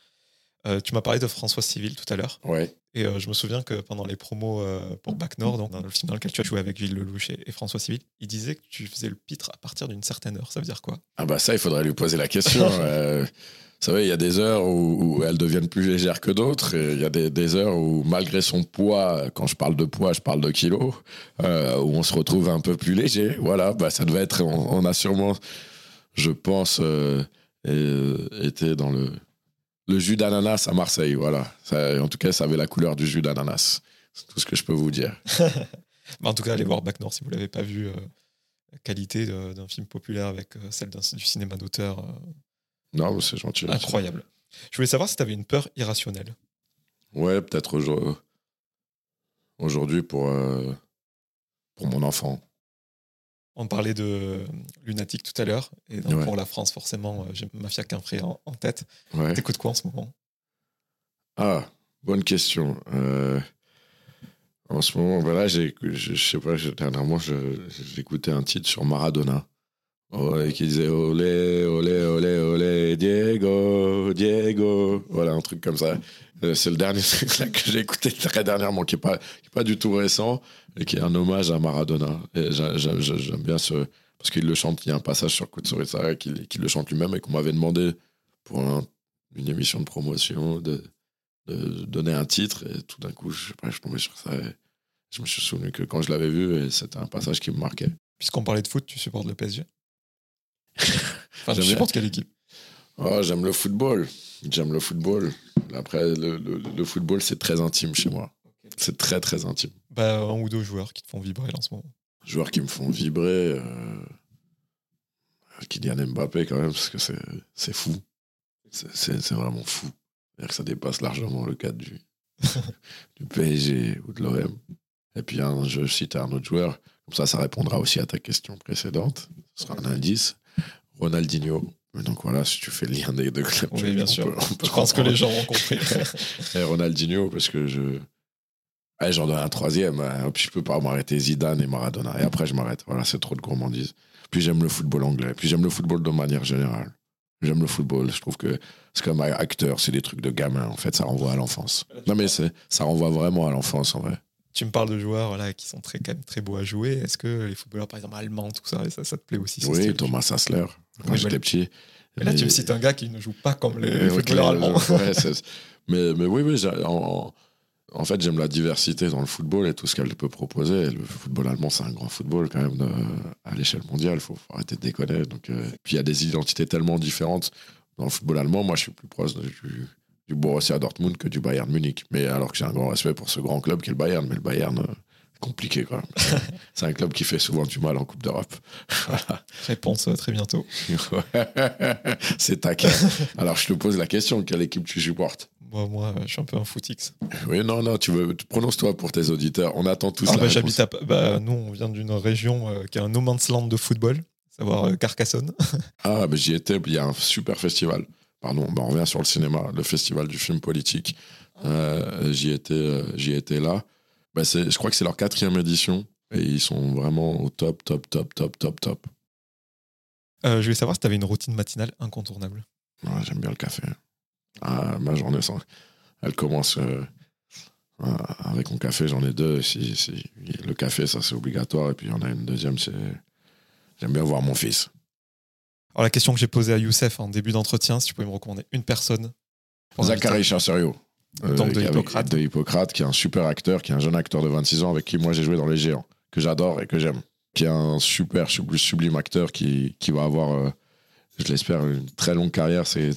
Euh, tu m'as parlé de François Civil tout à l'heure. Ouais. Et euh, je me souviens que pendant les promos euh, pour Bac Nord, dans le film dans lequel tu as joué avec Gilles Lelouch et, et François Civil, il disait que tu faisais le pitre à partir d'une certaine heure. Ça veut dire quoi? Ah bah ça, il faudrait lui poser la question. Vous savez, il y a des heures où, où elles deviennent plus légères que d'autres. Il y a des, des heures où, malgré son poids, quand je parle de poids, je parle de kilos, où on se retrouve un peu plus léger. Voilà, bah ça devait être... On, on a sûrement, je pense, été dans le, le jus d'ananas à Marseille. Voilà. Ça- en tout cas, ça avait la couleur du jus d'ananas. C'est tout ce que je peux vous dire. En tout cas, allez voir Bac Nord si vous ne l'avez pas vu. euh, la qualité d'un film populaire avec euh, celle du cinéma d'auteur. euh, Non, c'est gentil. incroyable. Je voulais savoir si tu avais une peur irrationnelle. Ouais, peut-être aujourd- aujourd'hui pour, pour mon enfant. On parlait de Lunatique tout à l'heure. Et donc, Ouais. pour la France, forcément, euh, j'ai Mafia qu'un frère en, en tête. Ouais. T'écoutes quoi en ce moment? Ah, bonne question. Euh, en ce moment, voilà, j'ai, je, je sais pas, dernièrement, j'écoutais un titre sur Maradona. Ouais, qui disait olé, olé, olé, olé, Diego, Diego. Voilà, un truc comme ça. Euh, C'est le dernier truc que j'ai écouté très dernièrement, qui n'est pas, qui pas du tout récent, et qui est un hommage à Maradona. J'aime bien ce. Parce qu'il le chante, il y a un passage sur Kutsuri qu'il qu'il le chante lui-même et qu'on m'avait demandé pour un- une émission de promotion de, donner un titre. Et tout d'un coup, je je tombé sur ça. Et je me suis souvenu que quand je l'avais vu, c'était un passage qui me marquait. Puisqu'on parlait de foot, tu supportes le PSG Enfin, supportes quelle équipe Oh, j'aime le football. J'aime le football. Après, le, le- le football, c'est très intime chez moi. C'est très, très intime. bah, Un ou deux joueurs qui te font vibrer en ce moment. Joueurs qui me font vibrer. Euh... Kylian Mbappé, quand même, parce que c'est fou. C'est- vraiment fou. C'est-à-dire que ça dépasse largement le cadre du, du PSG ou de l'OM. Et puis, un, je citais un autre joueur. Comme ça, ça répondra aussi à ta question précédente. Ce sera un indice. Ronaldinho. Donc voilà, si tu fais le lien des deux clubs, Oui, tu- bien on sûr. peut- on peut Je pense que les gens ont compris. Et Ronaldinho, parce que je. Ouais, J'en donne un troisième. hein. Puis je peux pas m'arrêter Zidane et Maradona. Et après, je m'arrête. Voilà, c'est trop de gourmandise. Puis j'aime le football anglais. Puis j'aime le football de manière générale. J'aime le football. Je trouve que c'est comme acteur, c'est des trucs de gamin. En fait, ça renvoie à l'enfance. Non, mais ça renvoie vraiment à l'enfance, en vrai. Tu me parles de joueurs là, qui sont très, quand même très beaux à jouer. Est-ce que les footballeurs, par exemple, allemands, tout ça, ça, ça te plaît aussi Oui, Thomas Hassler, quand j'étais mais- petit. Mais là, tu me cites un gars qui ne joue pas comme les, Ouais, footballeurs ok, allemands. ouais, mais, mais oui, oui, en, fait, j'aime la diversité dans le football et tout ce qu'elle peut proposer. Et le football allemand, c'est un grand football quand même de- à l'échelle mondiale. Il faut, faut arrêter de déconner. Donc, euh, puis il y a des identités tellement différentes dans le football allemand. Moi, je suis plus proche de- du, du Borussia Dortmund que du Bayern Munich. Mais alors que j'ai un grand respect pour ce grand club qui est le Bayern. Mais le Bayern, euh, compliqué quand même. c'est un club qui fait souvent du mal en Coupe d'Europe. Voilà. Réponse très bientôt. c'est taquin. Alors, je te pose la question quelle équipe tu supportes? Moi, moi, je suis un peu un footix. Oui, non, non, tu veux, prononce-toi pour tes auditeurs. On attend tous Ah, la bah, réponse. j'habite à- bah, nous, on vient d'une région euh, qui a un no man's land de football, savoir euh, Carcassonne. Ah, bah, j'y étais, il y a un super festival. Pardon, bah, on revient sur le cinéma, le festival du film politique. Euh, j'y étais, euh, j'y étais là. Bah, c'est, je crois que c'est leur quatrième édition et ils sont vraiment au top, top, top, top, top, top. Euh, je voulais savoir si tu avais une routine matinale incontournable. Ouais, j'aime bien le café. Ah, ma journée, sans- elle commence avec mon café, j'en ai deux. Si, si- le café, ça c'est obligatoire. Et puis il y en a une deuxième, c'est. J'aime bien voir mon fils. Alors, la question que j'ai posée à Youssef en début d'entretien, si tu pouvais me recommander une personne. Zachary inviter. Chasserio. Donc, de Hippocrate. de Hippocrate, qui est un super acteur, qui est un jeune acteur de 26 ans avec qui moi j'ai joué dans Les Géants, que j'adore et que j'aime. Qui est un super sub- sublime acteur qui, qui va avoir, euh, je l'espère, une très longue carrière. C'est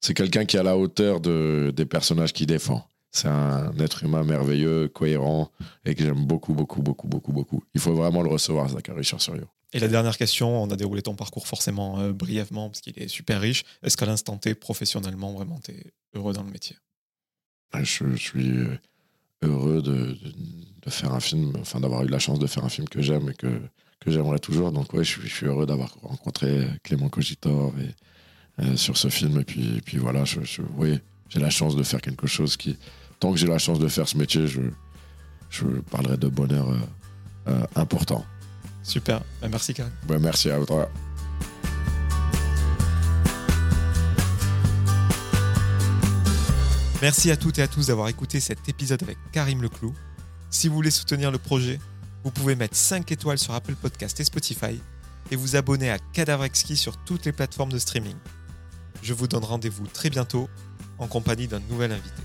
c'est quelqu'un qui est à la hauteur de, des personnages qu'il défend. c'est un être humain merveilleux, cohérent et que j'aime beaucoup, beaucoup, beaucoup, beaucoup, beaucoup. Il faut vraiment le recevoir, Zachary Charcerio. Et la dernière question, on a déroulé ton parcours forcément euh, brièvement parce qu'il est super riche. Est-ce qu'à l'instant T, professionnellement, vraiment, tu es heureux dans le métier? Je, suis euh, heureux de, faire un film, enfin d'avoir eu la chance de faire un film que j'aime et que, que j'aimerais toujours. Donc ouais, je, suis heureux d'avoir rencontré Clément Cogitor et, euh, sur ce film. Et puis, voilà, oui, j'ai la chance de faire quelque chose qui, tant que j'ai la chance de faire ce métier, je, je parlerai de bonheur important. Super, bah, merci Karim. merci à toi. Merci à toutes et à tous d'avoir écouté cet épisode avec Karim Leclou. Si vous voulez soutenir le projet, vous pouvez mettre 5 étoiles sur Apple Podcast et Spotify et vous abonner à Cadavre Exquis sur toutes les plateformes de streaming. Je vous donne rendez-vous très bientôt en compagnie d'un nouvel invité.